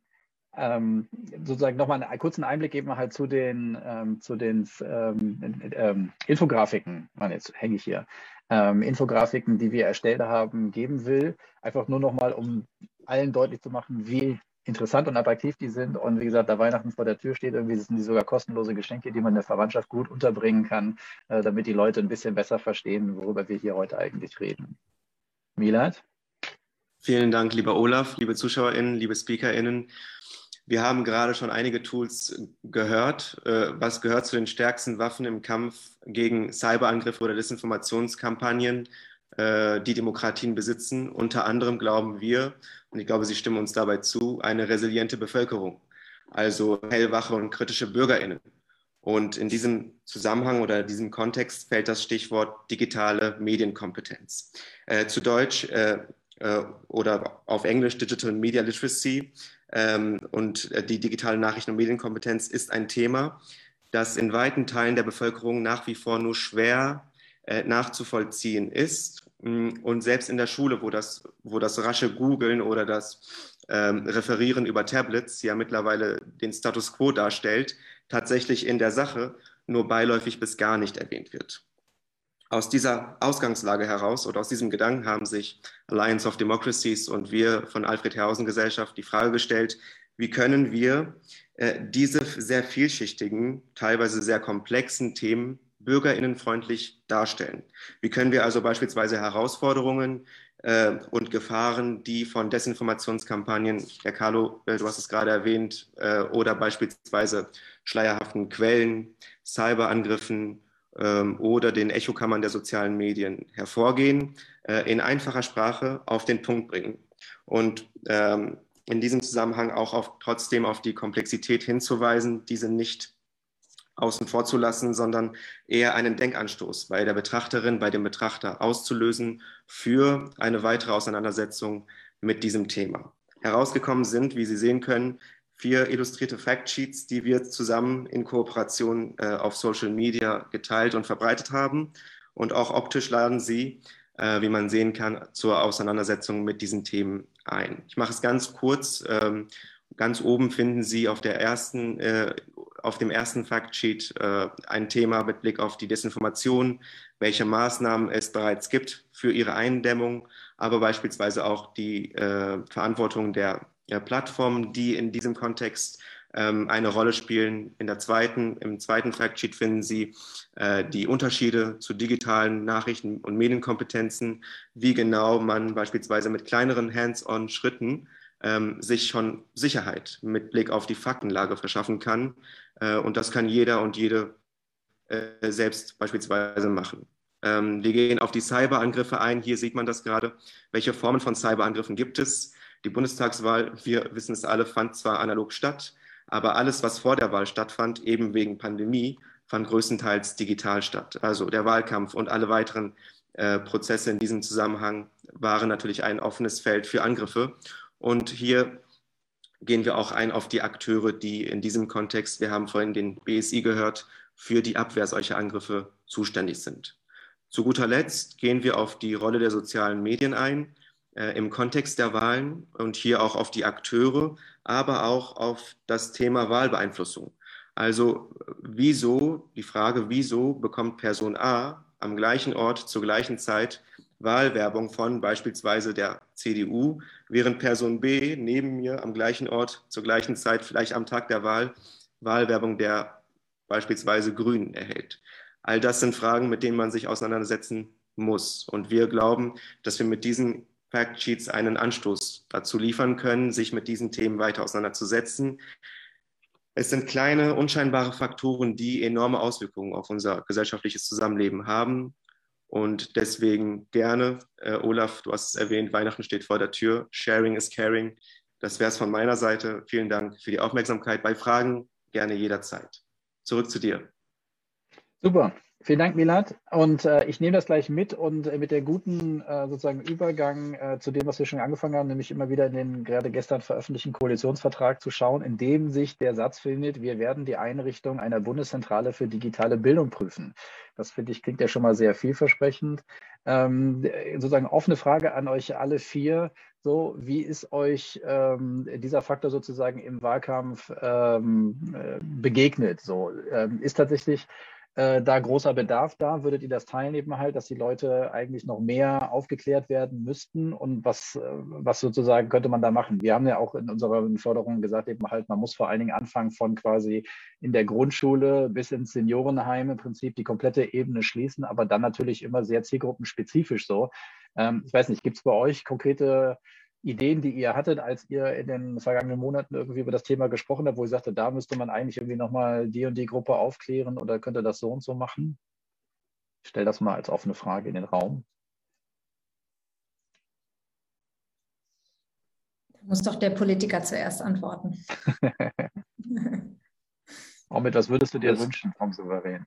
ähm, sozusagen nochmal einen kurzen Einblick geben halt zu den, ähm, zu den ähm, ähm, Infografiken, Mann, jetzt hänge ich hier, ähm, Infografiken, die wir erstellt haben, geben will. Einfach nur nochmal, um allen deutlich zu machen, wie interessant und attraktiv die sind. Und wie gesagt, da Weihnachten vor der Tür steht, irgendwie sind die sogar kostenlose Geschenke, die man der Verwandtschaft gut unterbringen kann, äh, damit die Leute ein bisschen besser verstehen, worüber wir hier heute eigentlich reden. Milad? Vielen Dank, lieber Olaf, liebe ZuschauerInnen, liebe SpeakerInnen. Wir haben gerade schon einige Tools gehört. Äh, was gehört zu den stärksten Waffen im Kampf gegen Cyberangriffe oder Desinformationskampagnen, äh, die Demokratien besitzen? Unter anderem glauben wir, und ich glaube, Sie stimmen uns dabei zu, eine resiliente Bevölkerung, also hellwache und kritische Bürgerinnen. Und in diesem Zusammenhang oder diesem Kontext fällt das Stichwort digitale Medienkompetenz. Äh, zu Deutsch äh, äh, oder auf Englisch Digital Media Literacy und äh, die digitale Nachrichten- und Medienkompetenz ist ein Thema, das in weiten Teilen der Bevölkerung nach wie vor nur schwer äh, nachzuvollziehen ist Mm, und selbst in der Schule, wo das, wo das rasche Googlen oder das ähm, Referieren über Tablets ja mittlerweile den Status quo darstellt, tatsächlich in der Sache nur beiläufig bis gar nicht erwähnt wird. Aus dieser Ausgangslage heraus oder aus diesem Gedanken haben sich Alliance of Democracies und wir von Alfred Herrhausen Gesellschaft die Frage gestellt, wie können wir äh, diese sehr vielschichtigen, teilweise sehr komplexen Themen bürgerinnenfreundlich darstellen. Wie können wir also beispielsweise Herausforderungen äh, und Gefahren, die von Desinformationskampagnen, Herr Carlo, äh, du hast es gerade erwähnt, äh, oder beispielsweise schleierhaften Quellen, Cyberangriffen oder den Echokammern der sozialen Medien hervorgehen, äh, in einfacher Sprache auf den Punkt bringen. Und ähm, in diesem Zusammenhang auch auf, trotzdem auf die Komplexität hinzuweisen, diese nicht außen vor zu lassen, sondern eher einen Denkanstoß bei der Betrachterin, bei dem Betrachter auszulösen für eine weitere Auseinandersetzung mit diesem Thema. Herausgekommen sind, wie Sie sehen können, vier illustrierte Factsheets, die wir zusammen in Kooperation äh, auf Social Media geteilt und verbreitet haben. Und auch optisch laden sie, äh, wie man sehen kann, zur Auseinandersetzung mit diesen Themen ein. Ich mache es ganz kurz. Ähm, ganz oben finden Sie auf der ersten äh, auf dem ersten Factsheet äh, ein Thema mit Blick auf die Desinformation, welche Maßnahmen es bereits gibt für ihre Eindämmung, aber beispielsweise auch die äh, Verantwortung der, der Plattformen, die in diesem Kontext ähm, eine Rolle spielen. In der zweiten, Im zweiten Factsheet finden Sie äh, die Unterschiede zu digitalen Nachrichten- und Medienkompetenzen, wie genau man beispielsweise mit kleineren Hands-on-Schritten ähm, sich schon Sicherheit mit Blick auf die Faktenlage verschaffen kann. Äh, und das kann jeder und jede äh, selbst beispielsweise machen. Ähm, wir gehen auf die Cyberangriffe ein. Hier sieht man das gerade. Welche Formen von Cyberangriffen gibt es? Die Bundestagswahl, wir wissen es alle, fand zwar analog statt, aber alles, was vor der Wahl stattfand, eben wegen Pandemie, fand größtenteils digital statt. Also der Wahlkampf und alle weiteren äh, Prozesse in diesem Zusammenhang waren natürlich ein offenes Feld für Angriffe. Und hier gehen wir auch ein auf die Akteure, die in diesem Kontext, wir haben vorhin den BSI gehört, für die Abwehr solcher Angriffe zuständig sind. Zu guter Letzt gehen wir auf die Rolle der sozialen Medien ein äh, im Kontext der Wahlen und hier auch auf die Akteure, aber auch auf das Thema Wahlbeeinflussung. Also wieso, die Frage, wieso bekommt Person A am gleichen Ort zur gleichen Zeit Wahlwerbung von beispielsweise der CDU, während Person B neben mir am gleichen Ort zur gleichen Zeit, vielleicht am Tag der Wahl, Wahlwerbung der beispielsweise Grünen erhält. All das sind Fragen, mit denen man sich auseinandersetzen muss. Und wir glauben, dass wir mit diesen Factsheets einen Anstoß dazu liefern können, sich mit diesen Themen weiter auseinanderzusetzen. Es sind kleine, unscheinbare Faktoren, die enorme Auswirkungen auf unser gesellschaftliches Zusammenleben haben. Und deswegen gerne, äh, Olaf, du hast es erwähnt, Weihnachten steht vor der Tür. Sharing is caring. Das wäre es von meiner Seite. Vielen Dank für die Aufmerksamkeit. Bei Fragen gerne jederzeit. Zurück zu dir. Super. Vielen Dank, Milad. Und äh, ich nehme das gleich mit und äh, mit der guten äh, sozusagen Übergang äh, zu dem, was wir schon angefangen haben, nämlich immer wieder in den gerade gestern veröffentlichten Koalitionsvertrag zu schauen, in dem sich der Satz findet, wir werden die Einrichtung einer Bundeszentrale für digitale Bildung prüfen. Das finde ich klingt ja schon mal sehr vielversprechend. Ähm, sozusagen offene Frage an euch alle vier. So, wie ist euch ähm, dieser Faktor sozusagen im Wahlkampf ähm, äh, begegnet? So, ähm, ist tatsächlich äh, da großer Bedarf da? Würdet ihr das teilen eben halt, dass die Leute eigentlich noch mehr aufgeklärt werden müssten? Und was, äh, was sozusagen könnte man da machen? Wir haben ja auch in unseren Förderungen gesagt, eben halt, man muss vor allen Dingen anfangen von quasi in der Grundschule bis ins Seniorenheim im Prinzip die komplette Ebene schließen, aber dann natürlich immer sehr zielgruppenspezifisch so. Ähm, ich weiß nicht, gibt es bei euch konkrete Ideen, die ihr hattet, als ihr in den vergangenen Monaten irgendwie über das Thema gesprochen habt, wo ihr sagte, da müsste man eigentlich irgendwie nochmal die und die Gruppe aufklären oder könnte das so und so machen? Ich stelle das mal als offene Frage in den Raum. Da muss doch der Politiker zuerst antworten. [laughs] Auch mit was würdest du dir wünschen vom Souverän?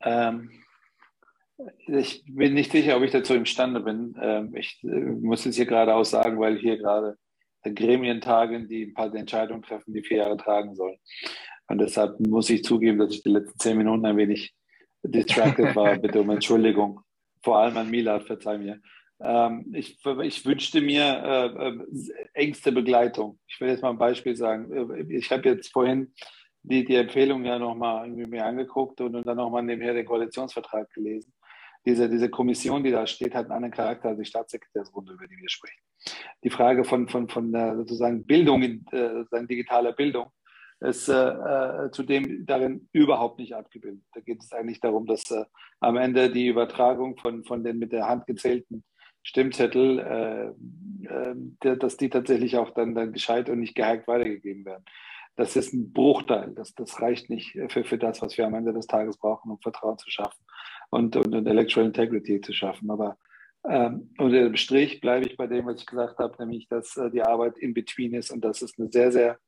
Ähm, ich bin nicht sicher, ob ich dazu imstande bin. Ähm, ich äh, muss es hier gerade auch sagen, weil hier gerade Gremien tagen, die ein paar Entscheidungen treffen, die vier Jahre tragen sollen. Und deshalb muss ich zugeben, dass ich die letzten zehn Minuten ein wenig distracted war. [laughs] Bitte um Entschuldigung. Vor allem an Milad, verzeih mir. Ähm, ich, ich, wünschte mir äh, äh, engste Begleitung. Ich will jetzt mal ein Beispiel sagen. Ich habe jetzt vorhin die, die Empfehlung ja nochmal mir angeguckt und, und dann nochmal nebenher den Koalitionsvertrag gelesen diese, diese Kommission, die da steht, hat einen anderen Charakter als die Staatssekretärsrunde, über die wir sprechen. Die Frage von, von, von der sozusagen Bildung, äh, sozusagen digitaler Bildung, ist äh, äh, zudem darin überhaupt nicht abgebildet. Da geht es eigentlich darum, dass äh, am Ende die Übertragung von, von den mit der Hand gezählten Stimmzettel, äh, äh, dass die tatsächlich auch dann, dann gescheit und nicht gehackt weitergegeben werden. Das ist ein Bruchteil. Das, das reicht nicht für, für das, was wir am Ende des Tages brauchen, um Vertrauen zu schaffen und, und, und Electoral Integrity zu schaffen. Aber ähm, unter dem Strich bleibe ich bei dem, was ich gesagt habe, nämlich, dass äh, die Arbeit in between ist und dass es eine sehr, sehr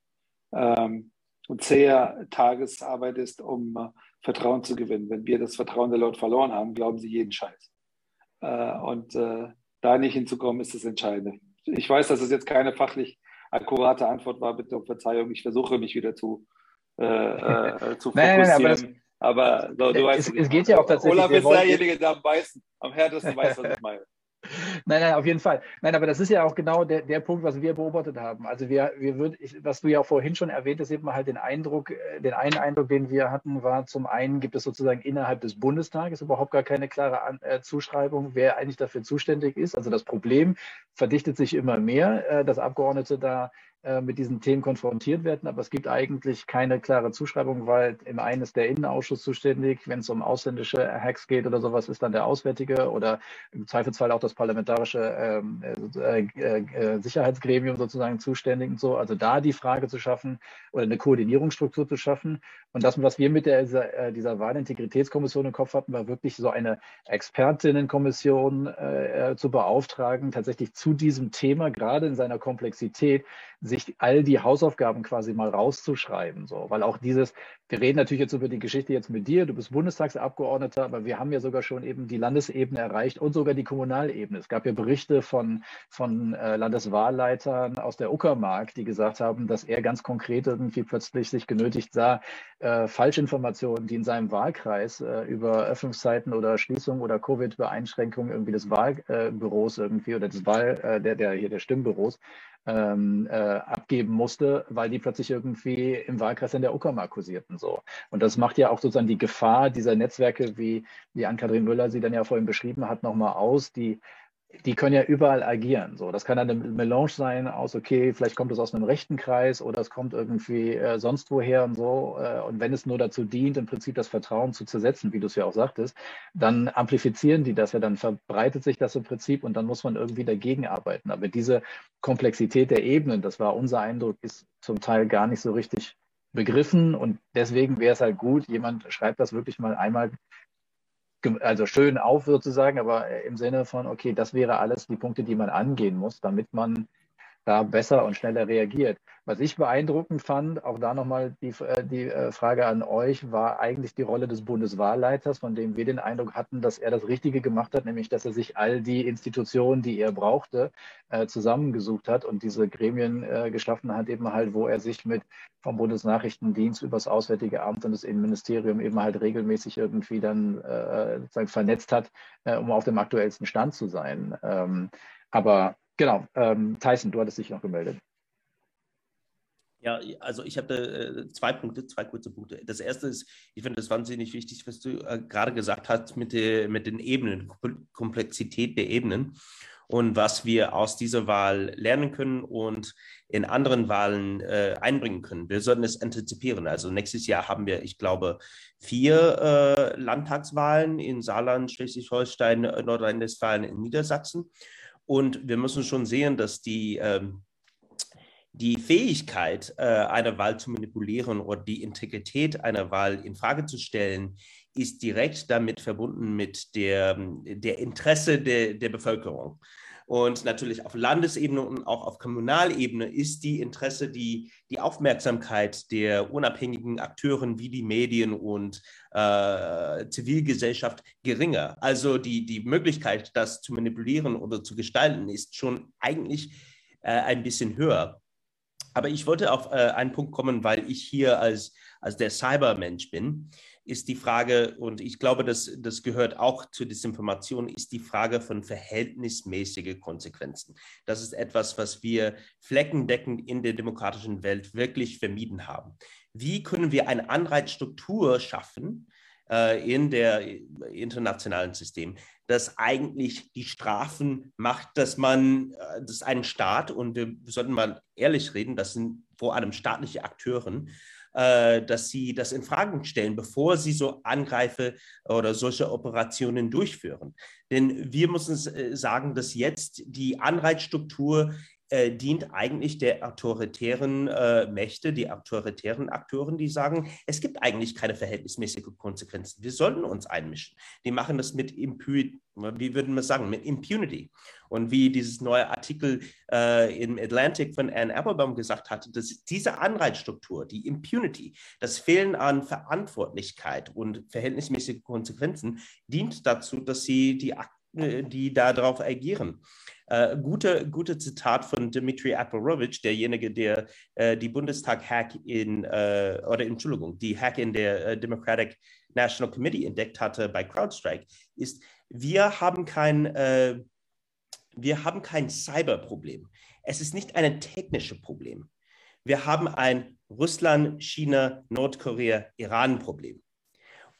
ähm, zähe Tagesarbeit ist, um äh, Vertrauen zu gewinnen. Wenn wir das Vertrauen der Leute verloren haben, glauben sie jeden Scheiß. Äh, und äh, da nicht hinzukommen, ist das Entscheidende. Ich weiß, dass es jetzt keine fachlich akkurate Antwort war, bitte um Verzeihung. Ich versuche mich wieder zu, äh, äh, zu fokussieren. [laughs] Nein, nein, das, aber so, du weißt, es, es geht ja auch tatsächlich. Olaf ist derjenige, der am meisten, am härtesten weiß, was ich meine. [laughs] Nein, nein, auf jeden Fall. Nein, aber das ist ja auch genau der, der Punkt, was wir beobachtet haben. Also wir, wir würden, was du ja vorhin schon erwähnt hast, eben halt den Eindruck, äh, den einen Eindruck, den wir hatten, war zum einen gibt es sozusagen innerhalb des Bundestages überhaupt gar keine klare An äh, Zuschreibung, wer eigentlich dafür zuständig ist. Also das Problem verdichtet sich immer mehr, äh, dass Abgeordnete da äh, mit diesen Themen konfrontiert werden. Aber es gibt eigentlich keine klare Zuschreibung, weil im einen ist der Innenausschuss zuständig. Wenn es um ausländische Hacks geht oder sowas, ist dann der Auswärtige oder im Zweifelsfall auch das parlamentarische ähm, äh, äh, äh, Sicherheitsgremium sozusagen zuständig und so. Also da die Frage zu schaffen oder eine Koordinierungsstruktur zu schaffen. Und das, was wir mit der, dieser, äh, Wahlintegritätskommission im Kopf hatten, war wirklich so eine Expertinnenkommission zu beauftragen, tatsächlich zu diesem Thema, gerade in seiner Komplexität, sich all die Hausaufgaben quasi mal rauszuschreiben. So, weil auch dieses, wir reden natürlich jetzt über die Geschichte jetzt mit dir, du bist Bundestagsabgeordneter, aber wir haben ja sogar schon eben die Landesebene erreicht und sogar die Kommunalebene. Es gab ja Berichte von, von äh, Landeswahlleitern aus der Uckermark, die gesagt haben, dass er ganz konkret irgendwie plötzlich sich genötigt sah, äh, Falschinformationen, die in seinem Wahlkreis äh, über Öffnungszeiten oder Schließung oder Covid-Beeinschränkungen irgendwie des Wahlbüros irgendwie oder des Wahl, äh, der, der hier der Stimmbüros ähm, äh, abgeben musste, weil die plötzlich irgendwie im Wahlkreis in der Uckermark kursierten. So. Und das macht ja auch sozusagen die Gefahr dieser Netzwerke, wie, wie Ann-Kathrin Müller sie dann ja vorhin beschrieben hat, nochmal aus, die die können ja überall agieren. So, das kann eine Melange sein aus, okay, vielleicht kommt es aus einem rechten Kreis oder es kommt irgendwie äh, sonst woher und so. Äh, und wenn es nur dazu dient, im Prinzip das Vertrauen zu zersetzen, wie du es ja auch sagtest, dann amplifizieren die das ja, dann verbreitet sich das im Prinzip und dann muss man irgendwie dagegen arbeiten. Aber diese Komplexität der Ebenen, das war unser Eindruck, ist zum Teil gar nicht so richtig begriffen und deswegen wäre es halt gut, jemand schreibt das wirklich mal einmal also schön auf sozusagen, aber im Sinne von, okay, das wäre alles die Punkte, die man angehen muss, damit man da besser und schneller reagiert. Was ich beeindruckend fand, auch da nochmal die, äh, die äh, Frage an euch, war eigentlich die Rolle des Bundeswahlleiters, von dem wir den Eindruck hatten, dass er das Richtige gemacht hat, nämlich dass er sich all die Institutionen, die er brauchte, äh, zusammengesucht hat und diese Gremien geschaffen hat, eben halt, wo er sich mit vom Bundesnachrichtendienst über das Auswärtige Amt und das Innenministerium eben halt regelmäßig irgendwie dann äh, vernetzt hat, um auf dem aktuellsten Stand zu sein. Ähm, aber Genau, ähm, Tyson, du hattest dich noch gemeldet. Ja, also ich habe äh, zwei Punkte, zwei kurze Punkte. Das erste ist, ich finde das wahnsinnig wichtig, was du äh, gerade gesagt hast mit, der, mit den Ebenen, Komplexität der Ebenen und was wir aus dieser Wahl lernen können und in anderen Wahlen äh, einbringen können. Wir sollten es antizipieren. Also nächstes Jahr haben wir, ich glaube, vier äh, Landtagswahlen in Saarland, Schleswig-Holstein, Nordrhein-Westfalen, in Niedersachsen. Und wir müssen schon sehen, dass die, ähm, die Fähigkeit, äh, eine Wahl zu manipulieren oder die Integrität einer Wahl in Frage zu stellen, ist direkt damit verbunden mit der, der Interesse der, der Bevölkerung. Und natürlich auf Landesebene und auch auf Kommunalebene ist die Interesse, die, die Aufmerksamkeit der unabhängigen Akteuren wie die Medien und äh, Zivilgesellschaft geringer. Also die, die Möglichkeit, das zu manipulieren oder zu gestalten, ist schon eigentlich äh, ein bisschen höher. Aber ich wollte auf äh, einen Punkt kommen, weil ich hier als, als der Cybermensch bin ist die Frage, und ich glaube, das, das gehört auch zur Desinformation, ist die Frage von verhältnismäßige Konsequenzen. Das ist etwas, was wir fleckendeckend in der demokratischen Welt wirklich vermieden haben. Wie können wir eine Anreizstruktur schaffen äh, in der internationalen System, das eigentlich die Strafen macht, dass man, äh, das ist ein Staat, und wir sollten mal ehrlich reden, das sind vor allem staatliche Akteuren, äh, dass sie das in Frage stellen, bevor sie so Angreife oder solche Operationen durchführen. Denn wir müssen äh, sagen, dass jetzt die Anreizstruktur äh, dient eigentlich der autoritären äh, Mächte, die autoritären Akteuren, die sagen, es gibt eigentlich keine verhältnismäßigen Konsequenzen. Wir sollten uns einmischen. Die machen das mit Impunity, wie würden wir sagen, mit Impunity. Und wie dieses neue Artikel äh, im Atlantic von Anne Applebaum gesagt hatte, dass diese Anreizstruktur, die Impunity, das Fehlen an Verantwortlichkeit und verhältnismäßige Konsequenzen dient dazu, dass sie die, äh, die darauf agieren. Äh, gute, gute Zitat von Dmitri Aperovich, derjenige, der äh, die Bundestag-Hack in, äh, oder Entschuldigung, die Hack in der äh, Democratic National Committee entdeckt hatte bei CrowdStrike, ist, wir haben kein, äh, wir haben kein Cyberproblem. Es ist nicht ein technisches Problem. Wir haben ein Russland, China, Nordkorea, Iran-Problem.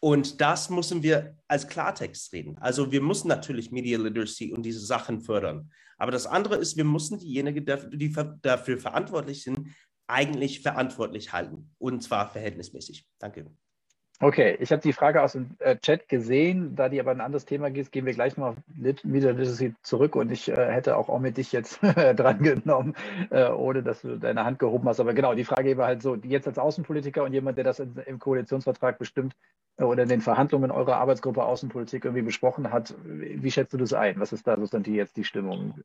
Und das müssen wir als Klartext reden. Also wir müssen natürlich Media Literacy und diese Sachen fördern. Aber das andere ist, wir müssen diejenigen, die dafür verantwortlich sind, eigentlich verantwortlich halten. Und zwar verhältnismäßig. Danke. Okay, ich habe die Frage aus dem äh, Chat gesehen. Da die aber ein anderes Thema geht, gehen wir gleich noch auf Media Literacy zurück. Und ich äh, hätte auch, auch mit dich jetzt [laughs] dran genommen, äh, ohne dass du deine Hand gehoben hast. Aber genau, die Frage war halt so, jetzt als Außenpolitiker und jemand, der das in, im Koalitionsvertrag bestimmt äh, oder in den Verhandlungen eurer Arbeitsgruppe Außenpolitik irgendwie besprochen hat, wie schätzt du das ein? Was ist da sozusagen jetzt die Stimmung?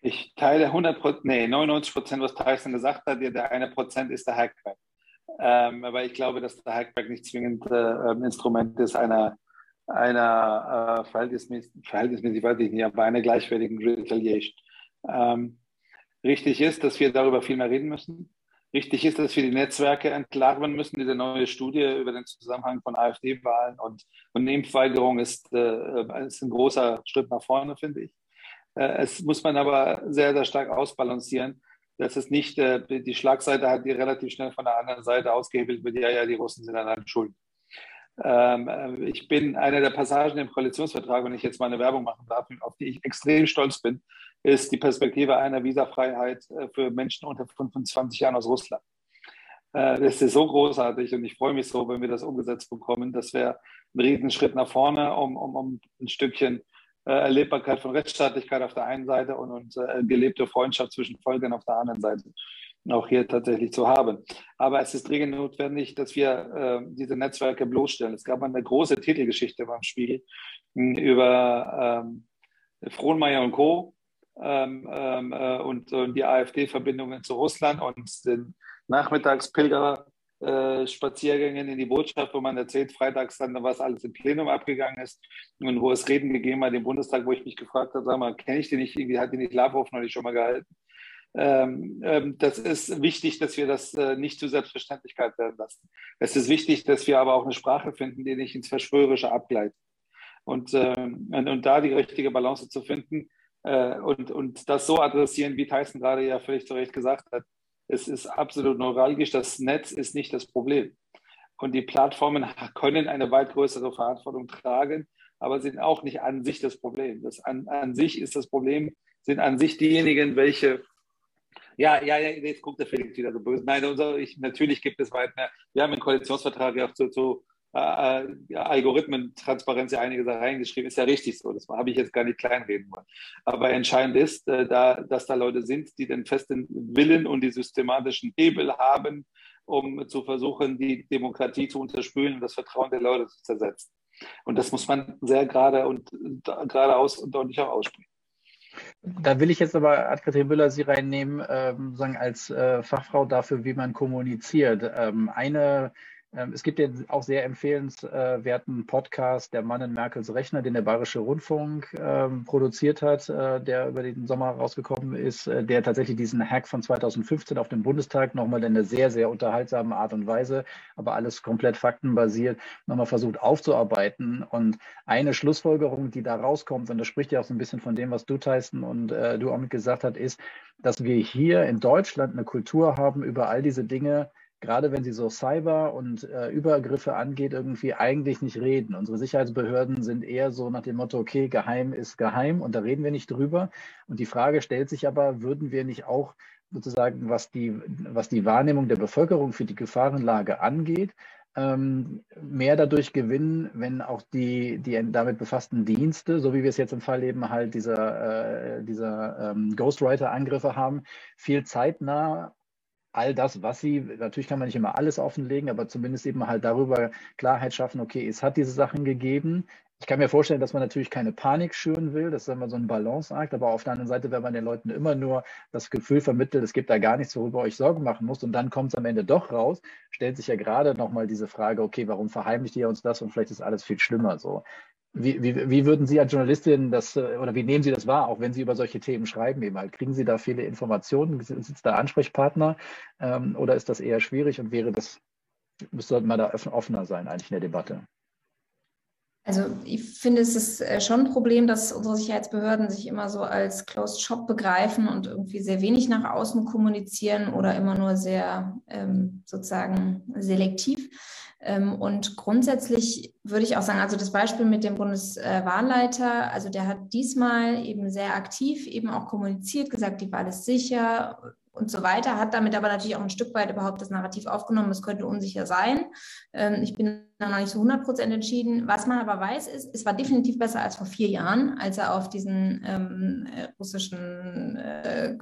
Ich teile 100% nee, 99 Prozent, was Tyson gesagt hat. Der eine Prozent ist der Hackback. Ähm, aber ich glaube, dass der Hackback nicht zwingend äh, Instrument ist einer, einer äh, verhältnismäßig, verhältnismäßig, weiß ich nicht, aber einer gleichwertigen Retaliation. Ähm, richtig ist, dass wir darüber viel mehr reden müssen. Richtig ist, dass wir die Netzwerke entlarven müssen. Diese neue Studie über den Zusammenhang von AfD-Wahlen und, und Impfweigerung ist, äh, ist ein großer Schritt nach vorne, finde ich. Äh, es muss man aber sehr, sehr stark ausbalancieren Das ist nicht, äh, die Schlagseite hat die relativ schnell von der anderen Seite ausgehebelt wird, ja, ja, die Russen sind an allem schuld. Ähm, äh, ich bin einer der Passagen im Koalitionsvertrag, wenn ich jetzt mal eine Werbung machen darf, auf die ich extrem stolz bin, ist die Perspektive einer Visafreiheit äh, für Menschen unter 25 Jahren aus Russland. Äh, das ist so großartig und ich freue mich so, wenn wir das umgesetzt bekommen. Das wäre ein Riesenschritt nach vorne, um, um, um ein Stückchen Erlebbarkeit von Rechtsstaatlichkeit auf der einen Seite und, und äh, gelebte Freundschaft zwischen Völkern auf der anderen Seite auch hier tatsächlich zu haben. Aber es ist dringend notwendig, dass wir äh, diese Netzwerke bloßstellen. Es gab eine große Titelgeschichte beim Spiel hm, über ähm, Frohnmeier und Co. Ähm, ähm, äh, und, und, die AfD-Verbindungen zu Russland und den Nachmittagspilger-Spaziergängen äh, in die Botschaft, wo man erzählt, freitags dann, was alles im Plenum abgegangen ist und wo es Reden gegeben hat im Bundestag, wo ich mich gefragt habe, sag mal, kenne ich den nicht, irgendwie hat die nicht Lavrov neulich schon mal gehalten. Ähm, ähm, das ist wichtig, dass wir das äh, nicht zur Selbstverständlichkeit werden lassen. Es ist wichtig, dass wir aber auch eine Sprache finden, die nicht ins Verschwörerische abgleitet. Und, ähm, und, und da die richtige Balance zu finden äh, und, und das so adressieren, wie Tyson gerade ja völlig zu Recht gesagt hat, es ist absolut neuralgisch. Das Netz ist nicht das Problem. Und die Plattformen können eine weit größere Verantwortung tragen, aber sind auch nicht an sich das Problem. Das an, an sich ist das Problem, sind an sich diejenigen, welche ja, ja, ja, jetzt guckt der Felix wieder so böse. Nein, unser, ich, natürlich gibt es weiter. Wir haben im Koalitionsvertrag ja auch zu, zu äh, Algorithmentransparenz ja einige Sachen reingeschrieben. Ist ja richtig so. Das habe ich jetzt gar nicht kleinreden wollen. Aber entscheidend ist, äh, da, dass da Leute sind, die den festen Willen und die systematischen Hebel haben, um zu versuchen, die Demokratie zu unterspülen und das Vertrauen der Leute zu zersetzen. Und das muss man sehr gerade und geradeaus und deutlich auch aussprechen. Da will ich jetzt aber Adkatrin Müller Sie reinnehmen, ähm, sagen als äh, Fachfrau dafür, wie man kommuniziert. Ähm, eine es gibt den auch sehr empfehlenswerten Podcast Der Mann in Merkels Rechner, den der Bayerische Rundfunk ähm, produziert hat, äh, der über den Sommer rausgekommen ist, äh, der tatsächlich diesen Hack von 2015 auf dem Bundestag nochmal in einer sehr, sehr unterhaltsamen Art und Weise, aber alles komplett faktenbasiert, nochmal versucht aufzuarbeiten. Und eine Schlussfolgerung, die da rauskommt, und das spricht ja auch so ein bisschen von dem, was du, Tyson, und äh, du auch mit gesagt hast, ist, dass wir hier in Deutschland eine Kultur haben, über all diese Dinge gerade wenn sie so Cyber und äh, Übergriffe angeht, irgendwie eigentlich nicht reden. Unsere Sicherheitsbehörden sind eher so nach dem Motto, okay, geheim ist geheim und da reden wir nicht drüber. Und die Frage stellt sich aber, würden wir nicht auch sozusagen, was die, was die Wahrnehmung der Bevölkerung für die Gefahrenlage angeht, ähm, mehr dadurch gewinnen, wenn auch die, die damit befassten Dienste, so wie wir es jetzt im Fall eben halt dieser, äh, dieser ähm, Ghostwriter-Angriffe haben, viel zeitnah all das, was sie, natürlich kann man nicht immer alles offenlegen, aber zumindest eben halt darüber Klarheit schaffen, okay, es hat diese Sachen gegeben. Ich kann mir vorstellen, dass man natürlich keine Panik schüren will, das ist immer so ein Balanceakt, aber auf der anderen Seite, wenn man den Leuten immer nur das Gefühl vermittelt, es gibt da gar nichts, worüber euch Sorgen machen muss und dann kommt es am Ende doch raus, stellt sich ja gerade nochmal diese Frage, okay, warum verheimlicht ihr uns das und vielleicht ist alles viel schlimmer so. Wie, wie, würden Sie als Journalistin das äh, oder wie nehmen Sie das wahr, auch wenn Sie über solche Themen schreiben? Eben halt? Kriegen Sie da viele Informationen? Sitzt da Ansprechpartner ähm, oder ist das eher schwierig und wäre das, müsste man da offener sein eigentlich in der Debatte? Also ich finde, es ist äh, schon ein Problem, dass unsere Sicherheitsbehörden sich immer so als Closed Shop begreifen und irgendwie sehr wenig nach außen kommunizieren oder immer nur sehr ähm, sozusagen selektiv. Ähm, und grundsätzlich würde ich auch sagen, also das Beispiel mit dem Bundeswahlleiter, also der hat diesmal eben sehr aktiv eben auch kommuniziert, gesagt, die Wahl ist sicher, und so weiter, hat damit aber natürlich auch ein Stück weit überhaupt das Narrativ aufgenommen, es könnte unsicher sein. Ähm, ich bin da noch nicht so 100 Prozent entschieden. Was man aber weiß, ist, es war definitiv besser als vor vier Jahren, als er auf diesen ähm, äh, russischen äh,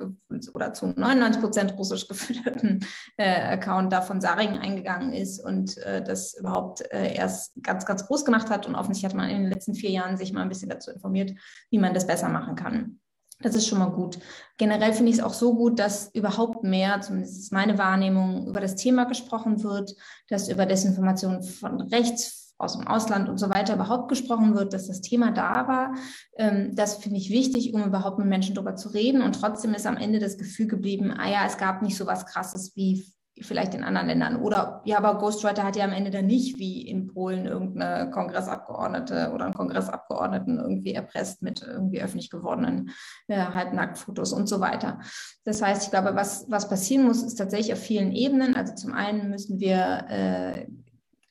oder zu 99 Prozent russisch geführten äh, Account da von Saring eingegangen ist und äh, das überhaupt äh, erst ganz, ganz groß gemacht hat. Und offensichtlich hat man in den letzten vier Jahren sich mal ein bisschen dazu informiert, wie man das besser machen kann. Das ist schon mal gut. Generell finde ich es auch so gut, dass überhaupt mehr, zumindest ist meine Wahrnehmung, über das Thema gesprochen wird, dass über Desinformation von rechts, aus dem Ausland und so weiter überhaupt gesprochen wird, dass das Thema da war. Ähm, das finde ich wichtig, um überhaupt mit Menschen darüber zu reden. Und trotzdem ist am Ende das Gefühl geblieben, ah ja, es gab nicht so was Krasses wie vielleicht in anderen Ländern. Oder ja, aber Ghostwriter hat ja am Ende dann nicht wie in Polen irgendeine Kongressabgeordnete oder einen Kongressabgeordneten irgendwie erpresst mit irgendwie öffentlich gewordenen äh, Halbnacktfotos und so weiter. Das heißt, ich glaube, was, was passieren muss, ist tatsächlich auf vielen Ebenen. Also zum einen müssen wir äh,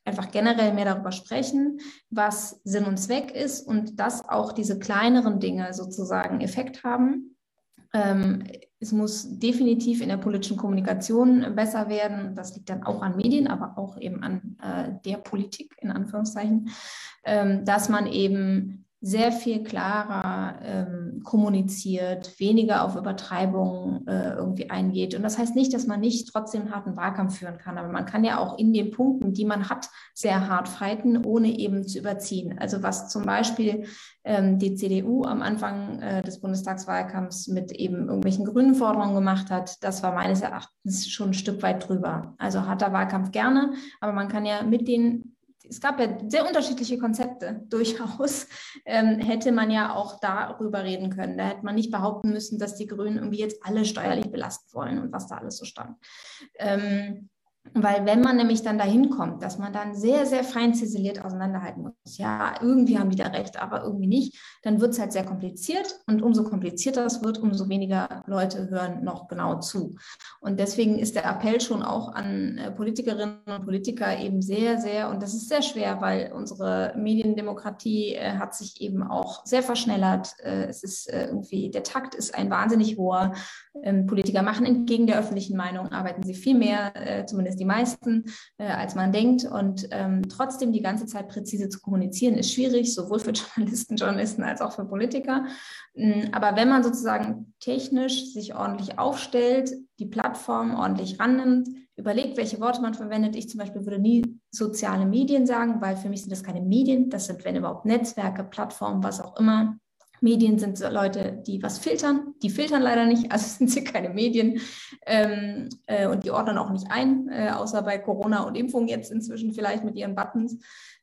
einfach generell mehr darüber sprechen, was Sinn und Zweck ist und dass auch diese kleineren Dinge sozusagen Effekt haben. Ähm, es muss definitiv in der politischen Kommunikation besser werden. Das liegt dann auch an Medien, aber auch eben an äh, der Politik in Anführungszeichen, ähm, dass man eben sehr viel klarer ähm, kommuniziert, weniger auf Übertreibungen äh, irgendwie eingeht. Und das heißt nicht, dass man nicht trotzdem einen harten Wahlkampf führen kann, aber man kann ja auch in den Punkten, die man hat, sehr hart fighten, ohne eben zu überziehen. Also was zum Beispiel ähm, die CDU am Anfang äh, des Bundestagswahlkampfs mit eben irgendwelchen grünen Forderungen gemacht hat, das war meines Erachtens schon ein Stück weit drüber. Also harter Wahlkampf gerne, aber man kann ja mit den es gab ja sehr unterschiedliche Konzepte [laughs] durchaus, ähm, hätte man ja auch darüber reden können. Da hätte man nicht behaupten müssen, dass die Grünen irgendwie jetzt alle steuerlich belasten wollen und was da alles so stand. Ähm, weil wenn man nämlich dann dahin kommt, dass man dann sehr, sehr fein ziseliert auseinanderhalten muss, ja, irgendwie haben die da recht, aber irgendwie nicht, dann wird es halt sehr kompliziert und umso komplizierter es wird, umso weniger Leute hören noch genau zu. Und deswegen ist der Appell schon auch an äh, Politikerinnen und Politiker eben sehr, sehr, und das ist sehr schwer, weil unsere Mediendemokratie äh, hat sich eben auch sehr verschnellert. Äh, es ist äh, irgendwie, der Takt ist ein wahnsinnig hoher. Ähm, Politiker machen entgegen der öffentlichen Meinung, arbeiten sie viel mehr, äh, zumindest zumindest die meisten, äh, als man denkt. Und ähm, trotzdem die ganze Zeit präzise zu kommunizieren, ist schwierig, sowohl für [laughs] Journalisten, Journalisten als auch für Politiker. Mm, aber wenn man sozusagen technisch sich ordentlich aufstellt, die Plattform ordentlich rannimmt, überlegt, welche Worte man verwendet. Ich zum Beispiel würde nie soziale Medien sagen, weil für mich sind das keine Medien, das sind, wenn überhaupt, Netzwerke, Plattformen, was auch immer. Medien sind Leute, die was filtern. Die filtern leider nicht, [laughs] also sind sie keine Medien. Ähm, äh, und die ordnen auch nicht ein, äh, außer bei Corona und Impfung jetzt inzwischen vielleicht mit ihren Buttons.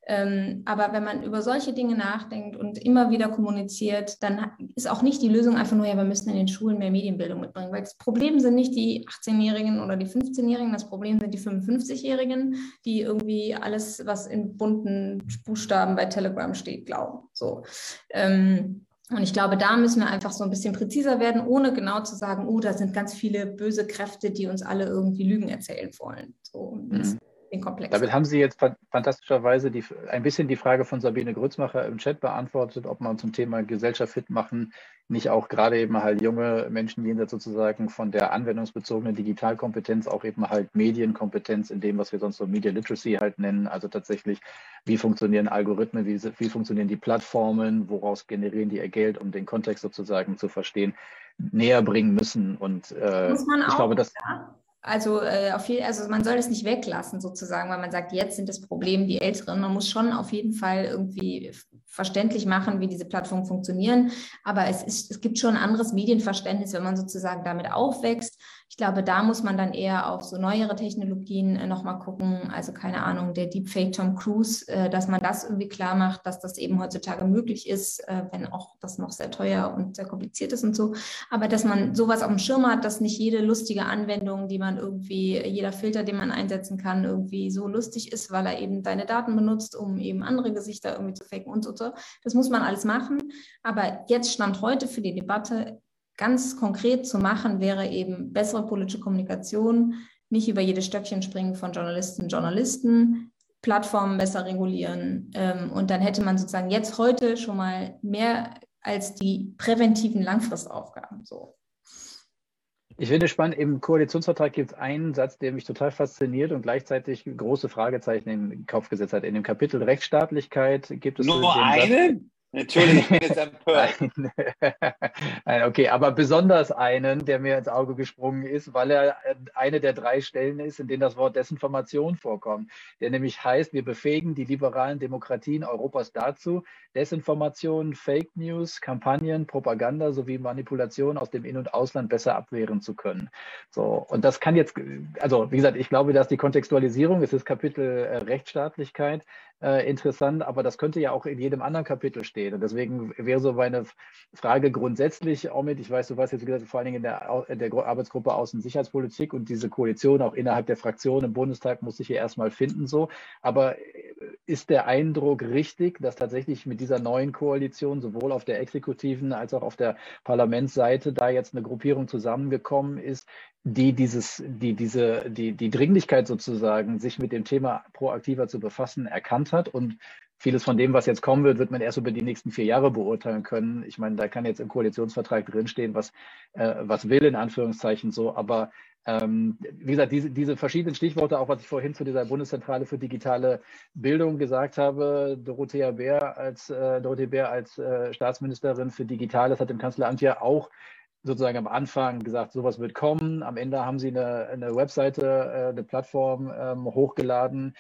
Ähm, aber wenn man über solche Dinge nachdenkt und immer wieder kommuniziert, dann ist auch nicht die Lösung einfach nur, ja, wir müssen in den Schulen mehr Medienbildung mitbringen. Weil das Problem sind nicht die 18-Jährigen oder die 15-Jährigen, das Problem sind die 55-Jährigen, die irgendwie alles, was in bunten Buchstaben bei Telegram steht, glauben. So. Ähm, und ich glaube, da müssen wir einfach so ein bisschen präziser werden, ohne genau zu sagen, oh, da sind ganz viele böse Kräfte, die uns alle irgendwie Lügen erzählen wollen. So, mhm. Damit haben Sie jetzt fantastischerweise die, ein bisschen die Frage von Sabine Grützmacher im Chat beantwortet, ob man zum Thema Gesellschaft fit machen nicht auch gerade eben halt junge Menschen jenseits sozusagen von der anwendungsbezogenen Digitalkompetenz auch eben halt Medienkompetenz in dem, was wir sonst so Media Literacy halt nennen. Also tatsächlich, wie funktionieren Algorithmen, wie, wie funktionieren die Plattformen, woraus generieren die ihr Geld, um den Kontext sozusagen zu verstehen, näher bringen müssen. Und äh, ich glaube, dass. Ja also, äh, auf viel, also man soll es nicht weglassen sozusagen, weil man sagt, jetzt sind das Problem die Älteren. Man muss schon auf jeden Fall irgendwie verständlich machen, wie diese Plattformen funktionieren. Aber es, ist, es gibt schon ein anderes Medienverständnis, wenn man sozusagen damit aufwächst. Ich glaube, da muss man dann eher auf so neuere Technologien äh, nochmal gucken. Also keine Ahnung, der Deepfake Tom Cruise, äh, dass man das irgendwie klar macht, dass das eben heutzutage möglich ist, äh, wenn auch das noch sehr teuer und sehr kompliziert ist und so. Aber dass man sowas auf dem Schirm hat, dass nicht jede lustige Anwendung, die man irgendwie, jeder Filter, den man einsetzen kann, irgendwie so lustig ist, weil er eben deine Daten benutzt, um eben andere Gesichter irgendwie zu faken und so. Das muss man alles machen. Aber jetzt stand heute für die Debatte ganz konkret zu machen, wäre eben bessere politische Kommunikation, nicht über jedes Stöckchen springen von Journalistinnen und Journalisten, Plattformen besser regulieren. Ähm, und dann hätte man sozusagen jetzt heute schon mal mehr als die präventiven Langfristaufgaben. So. Ich finde spannend, im Koalitionsvertrag gibt es einen Satz, der mich total fasziniert und gleichzeitig große Fragezeichen in den Kopf gesetzt hat. In dem Kapitel Rechtsstaatlichkeit gibt es. Nur einen? Entschuldigung, ich bin jetzt empört. [laughs] [laughs] Nein, okay, aber besonders einen, der mir ins Auge gesprungen ist, weil er äh, eine der drei Stellen ist, in denen das Wort Desinformation vorkommt, der nämlich heißt, wir befähigen die liberalen Demokratien Europas dazu, Desinformation, Fake News, Kampagnen, Propaganda sowie Manipulation aus dem In- und Ausland besser abwehren zu können. So, und das kann jetzt, also wie gesagt, ich glaube, dass die Kontextualisierung, es ist Kapitel äh, Rechtsstaatlichkeit, äh, interessant, aber das könnte ja auch in jedem anderen Kapitel stehen. Und deswegen wäre so meine Frage grundsätzlich, Omid, ich weiß, du warst jetzt gesagt, vor allen Dingen in der, in der Arbeitsgruppe Außen- und Sicherheitspolitik und diese Koalition auch innerhalb der Fraktion im Bundestag muss sich hier erstmal finden so. Aber äh, ist der Eindruck richtig, dass tatsächlich mit dieser neuen Koalition sowohl auf der exekutiven als auch auf der Parlamentsseite da jetzt eine Gruppierung zusammengekommen ist, die dieses, die diese, die, die Dringlichkeit sozusagen, sich mit dem Thema proaktiver zu befassen, erkannt hat und vieles von dem, was jetzt kommen wird, wird man erst über die nächsten vier Jahre beurteilen können. Ich meine, da kann jetzt im Koalitionsvertrag drinstehen, was, äh, was will, in Anführungszeichen so, aber ähm, wie gesagt, diese, diese verschiedenen Stichworte, auch was ich vorhin zu dieser Bundeszentrale für digitale Bildung gesagt habe, Dorothea Bär als, äh, Dorothea Bär als äh, Staatsministerin für Digitales hat im Kanzleramt ja auch sozusagen am Anfang gesagt, sowas wird kommen. Am Ende haben sie eine, eine Webseite, äh, eine Plattform ähm, hochgeladen,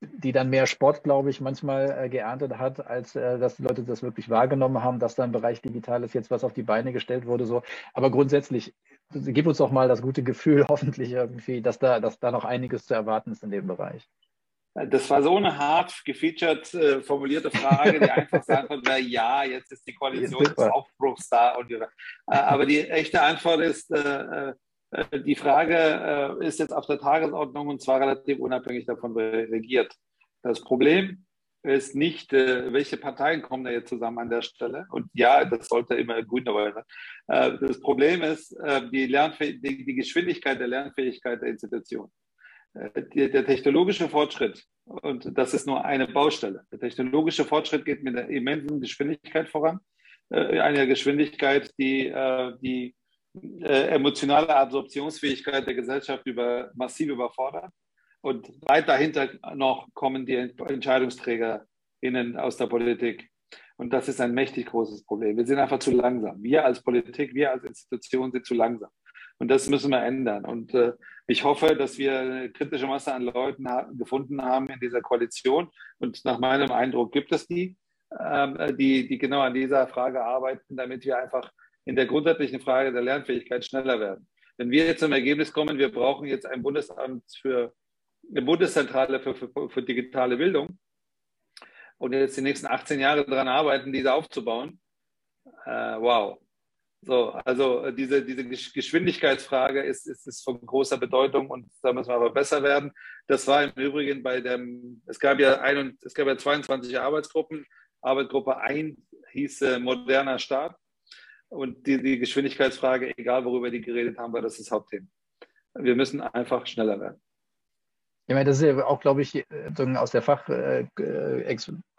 die dann mehr Sport, glaube ich, manchmal äh, geerntet hat, als äh, dass die Leute das wirklich wahrgenommen haben, dass da im Bereich Digitales jetzt was auf die Beine gestellt wurde. So. Aber grundsätzlich, gib uns doch mal das gute Gefühl, [laughs] hoffentlich irgendwie, dass da, dass da noch einiges zu erwarten ist in dem Bereich. Das war so eine hart gefeatured äh, formulierte Frage, die einfach sagen konnte, ja, jetzt ist die Koalition des Aufbruchs da. Und, äh, aber die echte Antwort ist, äh, äh, die Frage äh, ist jetzt auf der Tagesordnung und zwar relativ unabhängig davon, wer regiert. Das Problem ist nicht, äh, welche Parteien kommen da jetzt zusammen an der Stelle. Und ja, das sollte immer grün dabei sein. Das Problem ist die, die, die Geschwindigkeit der Lernfähigkeit der Institution. Der technologische Fortschritt, und das ist nur eine Baustelle, der technologische Fortschritt geht mit einer immensen Geschwindigkeit voran. Eine Geschwindigkeit, die, die äh, emotionale Absorptionsfähigkeit der Gesellschaft über, massiv überfordert. Und weit dahinter noch kommen die EntscheidungsträgerInnen aus der Politik. Und das ist ein mächtig großes Problem. Wir sind einfach zu langsam. Wir als Politik, wir als Institution sind zu langsam. Und das müssen wir ändern. Und äh, ich hoffe, dass wir eine kritische Masse an Leuten ha gefunden haben in dieser Koalition. Und nach meinem Eindruck gibt es die, ähm, die, die genau an dieser Frage arbeiten, damit wir einfach in der grundsätzlichen Frage der Lernfähigkeit schneller werden. Wenn wir jetzt zum Ergebnis kommen, wir brauchen jetzt ein Bundesamt für eine Bundeszentrale für, für, für digitale Bildung und jetzt die nächsten 18 Jahre daran arbeiten, diese aufzubauen, äh, wow. So, also diese, diese Geschwindigkeitsfrage ist, ist, ist von großer Bedeutung und da müssen wir aber besser werden. Das war im Übrigen bei dem, es gab ja, ein, es gab ja 22 Arbeitsgruppen. Arbeitsgruppe 1 hieß äh, moderner Staat. Und die, die Geschwindigkeitsfrage, egal worüber die geredet haben, war das das Hauptthema. Wir müssen einfach schneller werden. Ich meine, das ist ja auch, glaube ich, äh, aus der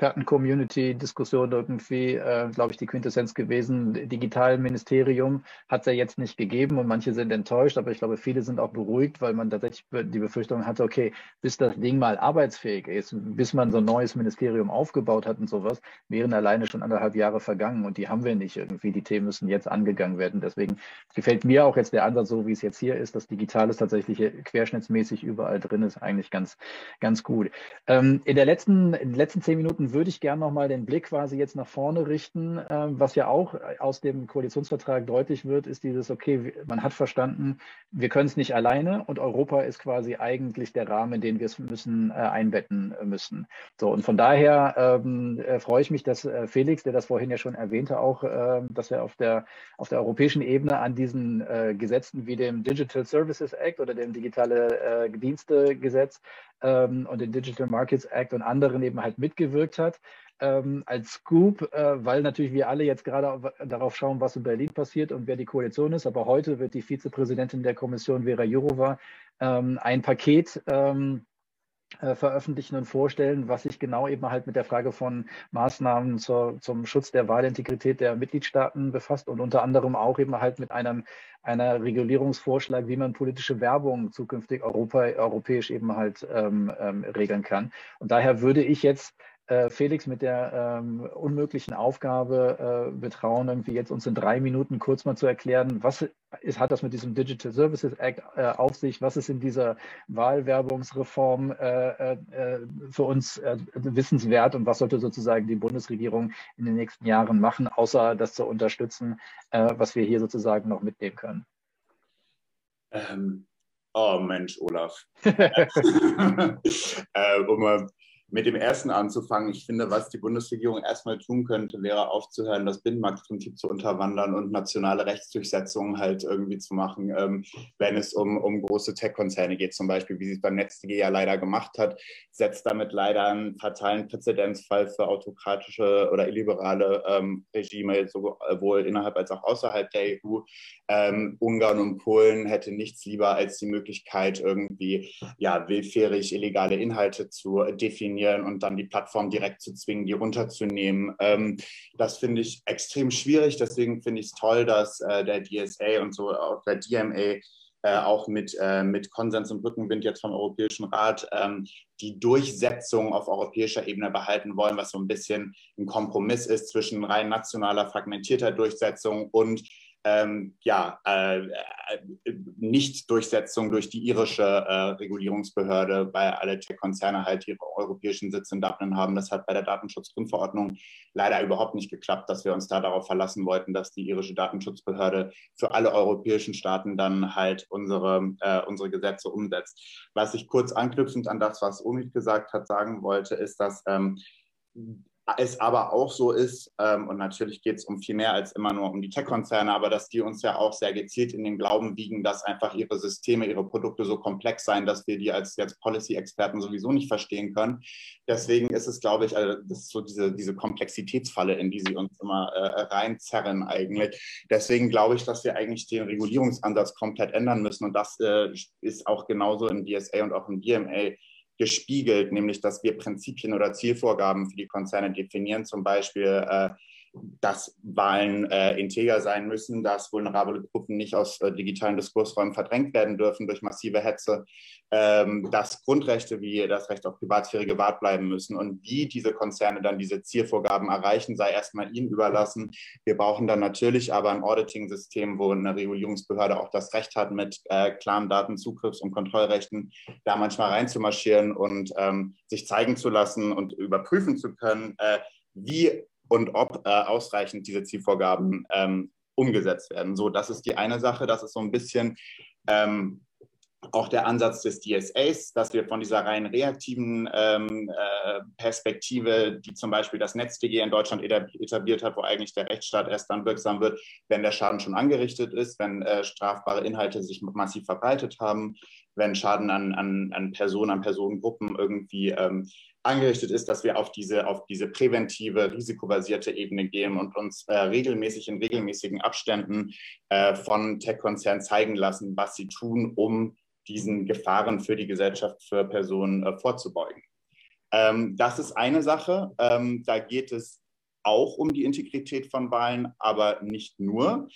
Fachexperten-Community-Diskussion irgendwie, äh, glaube ich, die Quintessenz gewesen. Digitalministerium hat es ja jetzt nicht gegeben und manche sind enttäuscht, aber ich glaube, viele sind auch beruhigt, weil man tatsächlich die Befürchtung hatte, okay, bis das Ding mal arbeitsfähig ist, bis man so ein neues Ministerium aufgebaut hat und sowas, wären alleine schon anderthalb Jahre vergangen und die haben wir nicht irgendwie. Die Themen müssen jetzt angegangen werden. Deswegen gefällt mir auch jetzt der Ansatz, so wie es jetzt hier ist, dass Digitales tatsächlich querschnittsmäßig überall drin ist, eigentlich eigentlich ganz, ganz gut. Ähm, in, der letzten, in den letzten zehn Minuten würde ich gerne nochmal den Blick quasi jetzt nach vorne richten. Ähm, was ja auch aus dem Koalitionsvertrag deutlich wird, ist dieses, okay, man hat verstanden, wir können es nicht alleine und Europa ist quasi eigentlich der Rahmen, in den wir es müssen äh, einbetten müssen. So, und von daher ähm, äh, freue ich mich, dass äh, Felix, der das vorhin ja schon erwähnte, auch, äh, dass er auf der, auf der europäischen Ebene an diesen Gesetzen wie dem Digital Services Act oder dem Digitale Dienste-Gesetz Gesetz ähm, und den Digital Markets Act und anderen eben halt mitgewirkt hat. Ähm, als Scoop, äh, weil natürlich wir alle jetzt gerade darauf schauen, was in Berlin passiert und wer die Koalition ist. Aber heute wird die Vizepräsidentin der Kommission, Vera Jourova, ähm, ein Paket ähm, äh, veröffentlichen und vorstellen, was sich genau eben halt mit der Frage von Maßnahmen zur, zum Schutz der Wahlintegrität der Mitgliedstaaten befasst und unter anderem auch eben halt mit einem einer Regulierungsvorschlag, wie man politische Werbung zukünftig Europa, europäisch eben halt ähm, ähm, regeln kann. Und daher würde ich jetzt äh, Felix mit der ähm, unmöglichen Aufgabe äh, betrauen, irgendwie jetzt uns in drei Minuten kurz mal zu erklären, was ist, hat das mit diesem Digital Services Act äh, auf sich, was ist in dieser Wahlwerbungsreform äh, äh, für uns äh, wissenswert und was sollte sozusagen die Bundesregierung in den nächsten Jahren machen, außer das zu unterstützen, was wir hier sozusagen noch mitnehmen können. Ähm, oh Mensch, Olaf. [laughs] [laughs] um mit dem ersten anzufangen. Ich finde, was die Bundesregierung erstmal tun könnte, wäre aufzuhören, das Binnenmarktprinzip zu unterwandern und nationale Rechtsdurchsetzungen halt irgendwie zu machen, ähm, wenn es um, um große Tech-Konzerne geht, zum Beispiel, wie sie es beim NetzDG ja leider gemacht hat, setzt damit leider einen fatalen Präzedenzfall für autokratische oder illiberale ähm, Regime, sowohl innerhalb als auch außerhalb der EU. Ähm, Ungarn und Polen hätte nichts lieber als die Möglichkeit, irgendwie ja, willfährig illegale Inhalte zu definieren definieren und dann die Plattform direkt zu zwingen, die runterzunehmen. Ähm, das finde ich extrem schwierig. Deswegen finde ich es toll, dass äh, der DSA und so auch der DMA äh, auch mit, äh, mit Konsens und Rückenwind jetzt vom Europäischen Rat ähm, die Durchsetzung auf europäischer Ebene behalten wollen, was so ein bisschen ein Kompromiss ist zwischen rein nationaler, fragmentierter Durchsetzung und ähm, ja, äh, äh, Nicht-Durchsetzung durch die irische äh, Regulierungsbehörde, weil alle Tech-Konzerne halt ihre europäischen Sitze in Dublin haben. Das hat bei der Datenschutzgrundverordnung leider überhaupt nicht geklappt, dass wir uns da darauf verlassen wollten, dass die irische Datenschutzbehörde für alle europäischen Staaten dann halt unsere, äh, unsere Gesetze umsetzt. Was ich kurz anknüpfend an das, was Omid gesagt hat, sagen wollte, ist, dass ähm, es aber auch so ist, ähm, und natürlich geht es um viel mehr als immer nur um die Tech-Konzerne, aber dass die uns ja auch sehr gezielt in den Glauben wiegen, dass einfach ihre Systeme, ihre Produkte so komplex seien, dass wir die als jetzt Policy-Experten sowieso nicht verstehen können. Deswegen ist es, glaube ich, also das ist so diese, diese Komplexitätsfalle, in die sie uns immer äh, reinzerren eigentlich. Deswegen glaube ich, dass wir eigentlich den Regulierungsansatz komplett ändern müssen und das äh, ist auch genauso im DSA und auch im DMA gespiegelt, nämlich dass wir Prinzipien oder Zielvorgaben für die Konzerne definieren, zum Beispiel äh, dass Wahlen äh, integer sein müssen, dass vulnerable Gruppen nicht aus äh, digitalen Diskursräumen verdrängt werden dürfen durch massive Hetze, ähm, dass Grundrechte wie das Recht auf Privatsphäre gewahrt bleiben müssen. Und wie diese Konzerne dann diese Zielvorgaben erreichen, sei erstmal ihnen überlassen. Wir brauchen dann natürlich aber ein Auditing-System, wo eine Regulierungsbehörde auch das Recht hat, mit äh, klaren Datenzugriffs- und Kontrollrechten da manchmal reinzumarschieren und ähm, sich zeigen zu lassen und überprüfen zu können, äh, wie und ob äh, ausreichend diese Zielvorgaben ähm, umgesetzt werden. So, das ist die eine Sache. Das ist so ein bisschen ähm, auch der Ansatz des DSAs, dass wir von dieser rein reaktiven ähm, äh, Perspektive, die zum Beispiel das NetzDG in Deutschland etabliert hat, wo eigentlich der Rechtsstaat erst dann wirksam wird, wenn der Schaden schon angerichtet ist, wenn äh, strafbare Inhalte sich massiv verbreitet haben, wenn Schaden an, an, an Personen, an Personengruppen irgendwie ähm, angerichtet ist, dass wir auf diese, auf diese präventive, risikobasierte Ebene gehen und uns äh, regelmäßig in regelmäßigen Abständen äh, von Tech-Konzernen zeigen lassen, was sie tun, um diesen Gefahren für die Gesellschaft, für Personen äh, vorzubeugen. Ähm, das ist eine Sache. Ähm, da geht es auch um die Integrität von Wahlen, aber nicht nur.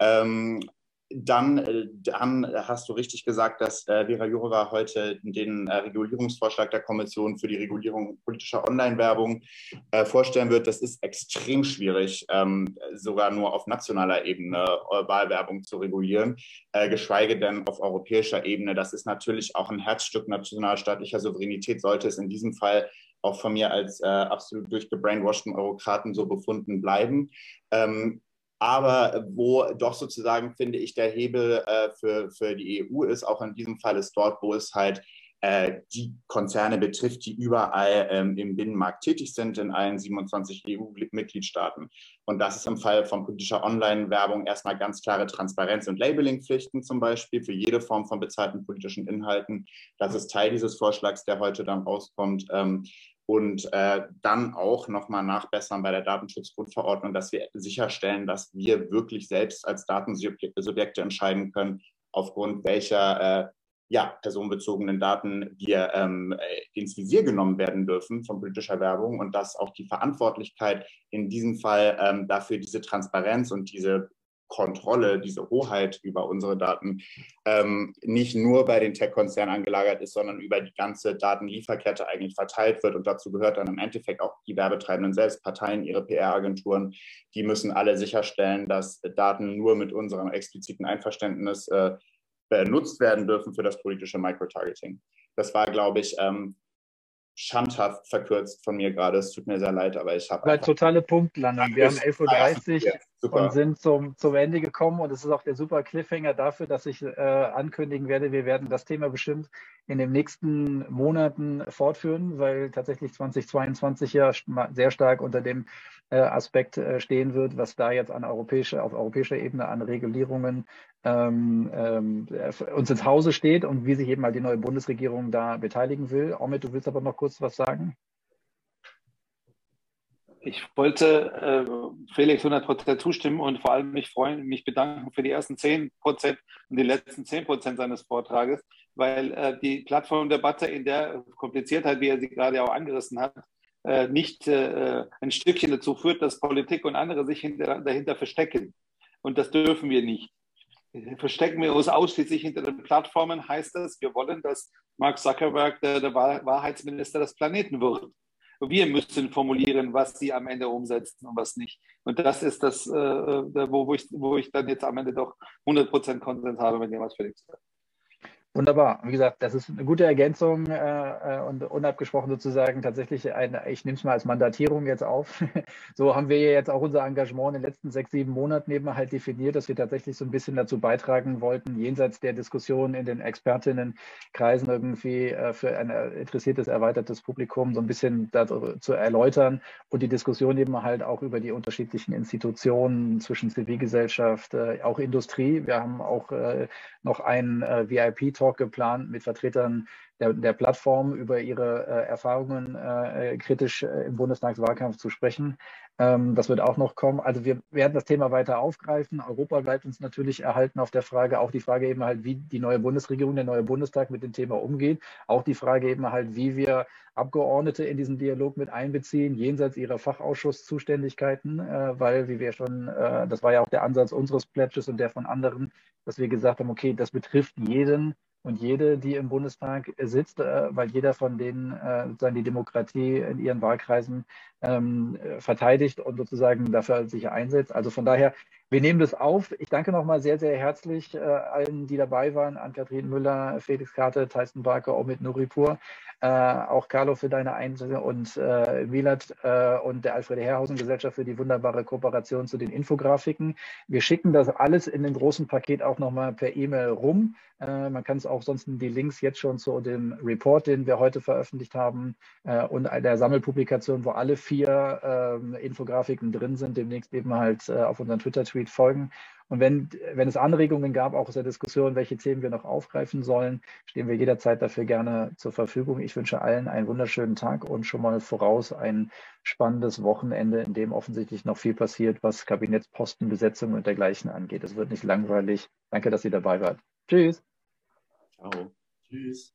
Ähm, dann, äh, dann hast du richtig gesagt, dass äh, Vera Jourova heute den äh, Regulierungsvorschlag der Kommission für die Regulierung politischer Online-Werbung äh, vorstellen wird. Das ist extrem schwierig, ähm, sogar nur auf nationaler Ebene äh, Wahlwerbung zu regulieren, äh, geschweige denn auf europäischer Ebene. Das ist natürlich auch ein Herzstück nationalstaatlicher Souveränität, sollte es in diesem Fall auch von mir als absolut durchgebrainwasheden Eurokraten so befunden bleiben. Ähm, aber wo doch sozusagen, finde ich, der Hebel äh, für, für die EU ist, auch in diesem Fall ist dort, wo es halt äh, die Konzerne betrifft, die überall ähm, im Binnenmarkt tätig sind, in allen 27 EU-Mitgliedstaaten. Und das ist im Fall von politischer Online-Werbung erstmal ganz klare Transparenz- und Labeling-Pflichten zum Beispiel für jede Form von bezahlten politischen Inhalten. Das ist Teil dieses Vorschlags, der heute dann rauskommt. Ähm, und äh, dann auch nochmal nachbessern bei der Datenschutzgrundverordnung, dass wir sicherstellen, dass wir wirklich selbst als Datensubjekte entscheiden können, aufgrund welcher äh, ja, personenbezogenen Daten wir ähm, äh, ins Visier genommen werden dürfen von politischer Werbung und dass auch die Verantwortlichkeit in diesem Fall ähm, dafür diese Transparenz und diese Kontrolle, diese Hoheit über unsere Daten ähm, nicht nur bei den Tech-Konzernen angelagert ist, sondern über die ganze Datenlieferkette eigentlich verteilt wird. Und dazu gehört dann im Endeffekt auch die Werbetreibenden selbst, Parteien, ihre PR-Agenturen. Die müssen alle sicherstellen, dass Daten nur mit unserem expliziten Einverständnis äh, benutzt werden dürfen für das politische Microtargeting. Das war, glaube ich, ähm, schandhaft verkürzt von mir gerade. Es tut mir sehr leid, aber ich habe. Weil totale Punktlandung. Wir haben 11.30 Uhr Super. und sind zum, zum Ende gekommen. Und es ist auch der super Cliffhanger dafür, dass ich äh, ankündigen werde, wir werden das Thema bestimmt in den nächsten Monaten fortführen, weil tatsächlich 2022 ja sehr stark unter dem Aspekt äh, stehen wird, was da jetzt an europäischer, auf europäischer Ebene an Regulierungen ähm, ähm, uns ins Hause steht und wie sich eben mal die neue Bundesregierung da beteiligen will. Omid, du willst aber noch kurz was sagen? Ich wollte äh, Felix 100% zustimmen und vor allem mich freuen, mich bedanken für die ersten 10% und die letzten 10% seines Vortrages, weil äh, die Plattformdebatte in der Kompliziertheit, wie er sie gerade auch angerissen hat, äh, nicht äh, ein Stückchen dazu führt, dass Politik und andere sich hinter, dahinter verstecken. Und das dürfen wir nicht verstecken wir uns ausschließlich hinter den Plattformen, heißt das, wir wollen, dass Mark Zuckerberg der, der Wahrheitsminister des Planeten wird. Wir müssen formulieren, was sie am Ende umsetzen und was nicht. Und das ist das, äh, äh wo, ich, wo ich dann jetzt am Ende doch 100% Konsens habe mit dem, was Felix sagt. Wunderbar. Wie gesagt, das ist eine gute Ergänzung äh, äh und unabgesprochen sozusagen tatsächlich eine, ich nehme es mal als Mandatierung jetzt auf. [laughs] so haben wir jetzt auch unser Engagement in den letzten sechs, sieben Monaten eben halt definiert, dass wir tatsächlich so ein bisschen dazu beitragen wollten, jenseits der Diskussion in den Expertinnenkreisen irgendwie äh, für ein interessiertes, erweitertes Publikum so ein bisschen zu erläutern und die Diskussion eben halt auch über die unterschiedlichen Institutionen zwischen Zivilgesellschaft, äh, auch Industrie. Wir haben auch äh, noch einen äh, VIP-Talk Talk geplant mit Vertretern der, der Plattform über ihre äh, Erfahrungen äh, kritisch äh, im Bundestagswahlkampf zu sprechen. Ähm, das wird auch noch kommen. Also wir werden das Thema weiter aufgreifen. Europa bleibt uns natürlich erhalten auf der Frage, auch die Frage eben halt, wie die neue Bundesregierung, der neue Bundestag mit dem Thema umgeht. Auch die Frage eben halt, wie wir Abgeordnete in diesen Dialog mit einbeziehen, jenseits ihrer Fachausschusszuständigkeiten, äh, weil, wie wir schon, äh, das war ja auch der Ansatz unseres Pledges und der von anderen, dass wir gesagt haben, okay, das betrifft jeden und jede, die im Bundestag sitzt, äh, weil jeder von denen äh, die Demokratie in ihren Wahlkreisen ähm, verteidigt und sozusagen dafür sich einsetzt. Also von daher, wir nehmen das auf. Ich danke nochmal sehr, sehr herzlich äh, allen, die dabei waren, an Kathrin Müller, Felix Karte, Tyson Barker, Omid Nuripur, äh, auch Carlo für deine Einsätze und äh, Milat äh, und der Alfred Herrhausen Gesellschaft für die wunderbare Kooperation zu den Infografiken. Wir schicken das alles in dem großen Paket auch nochmal per E-Mail rum. Äh, man kann es auch sonst die Links jetzt schon zu dem Report, den wir heute veröffentlicht haben äh, und der Sammelpublikation, wo alle vier ähm, Infografiken drin sind, demnächst eben halt äh, auf unseren Twitter-Tweet folgen. Und wenn, wenn es Anregungen gab, auch aus der Diskussion, welche Themen wir noch aufgreifen sollen, stehen wir jederzeit dafür gerne zur Verfügung. Ich wünsche allen einen wunderschönen Tag und schon mal voraus ein spannendes Wochenende, in dem offensichtlich noch viel passiert, was Kabinettspostenbesetzung und dergleichen angeht. Es wird nicht langweilig. Danke, dass ihr dabei wart. Tschüss. Ciao. Tschüss.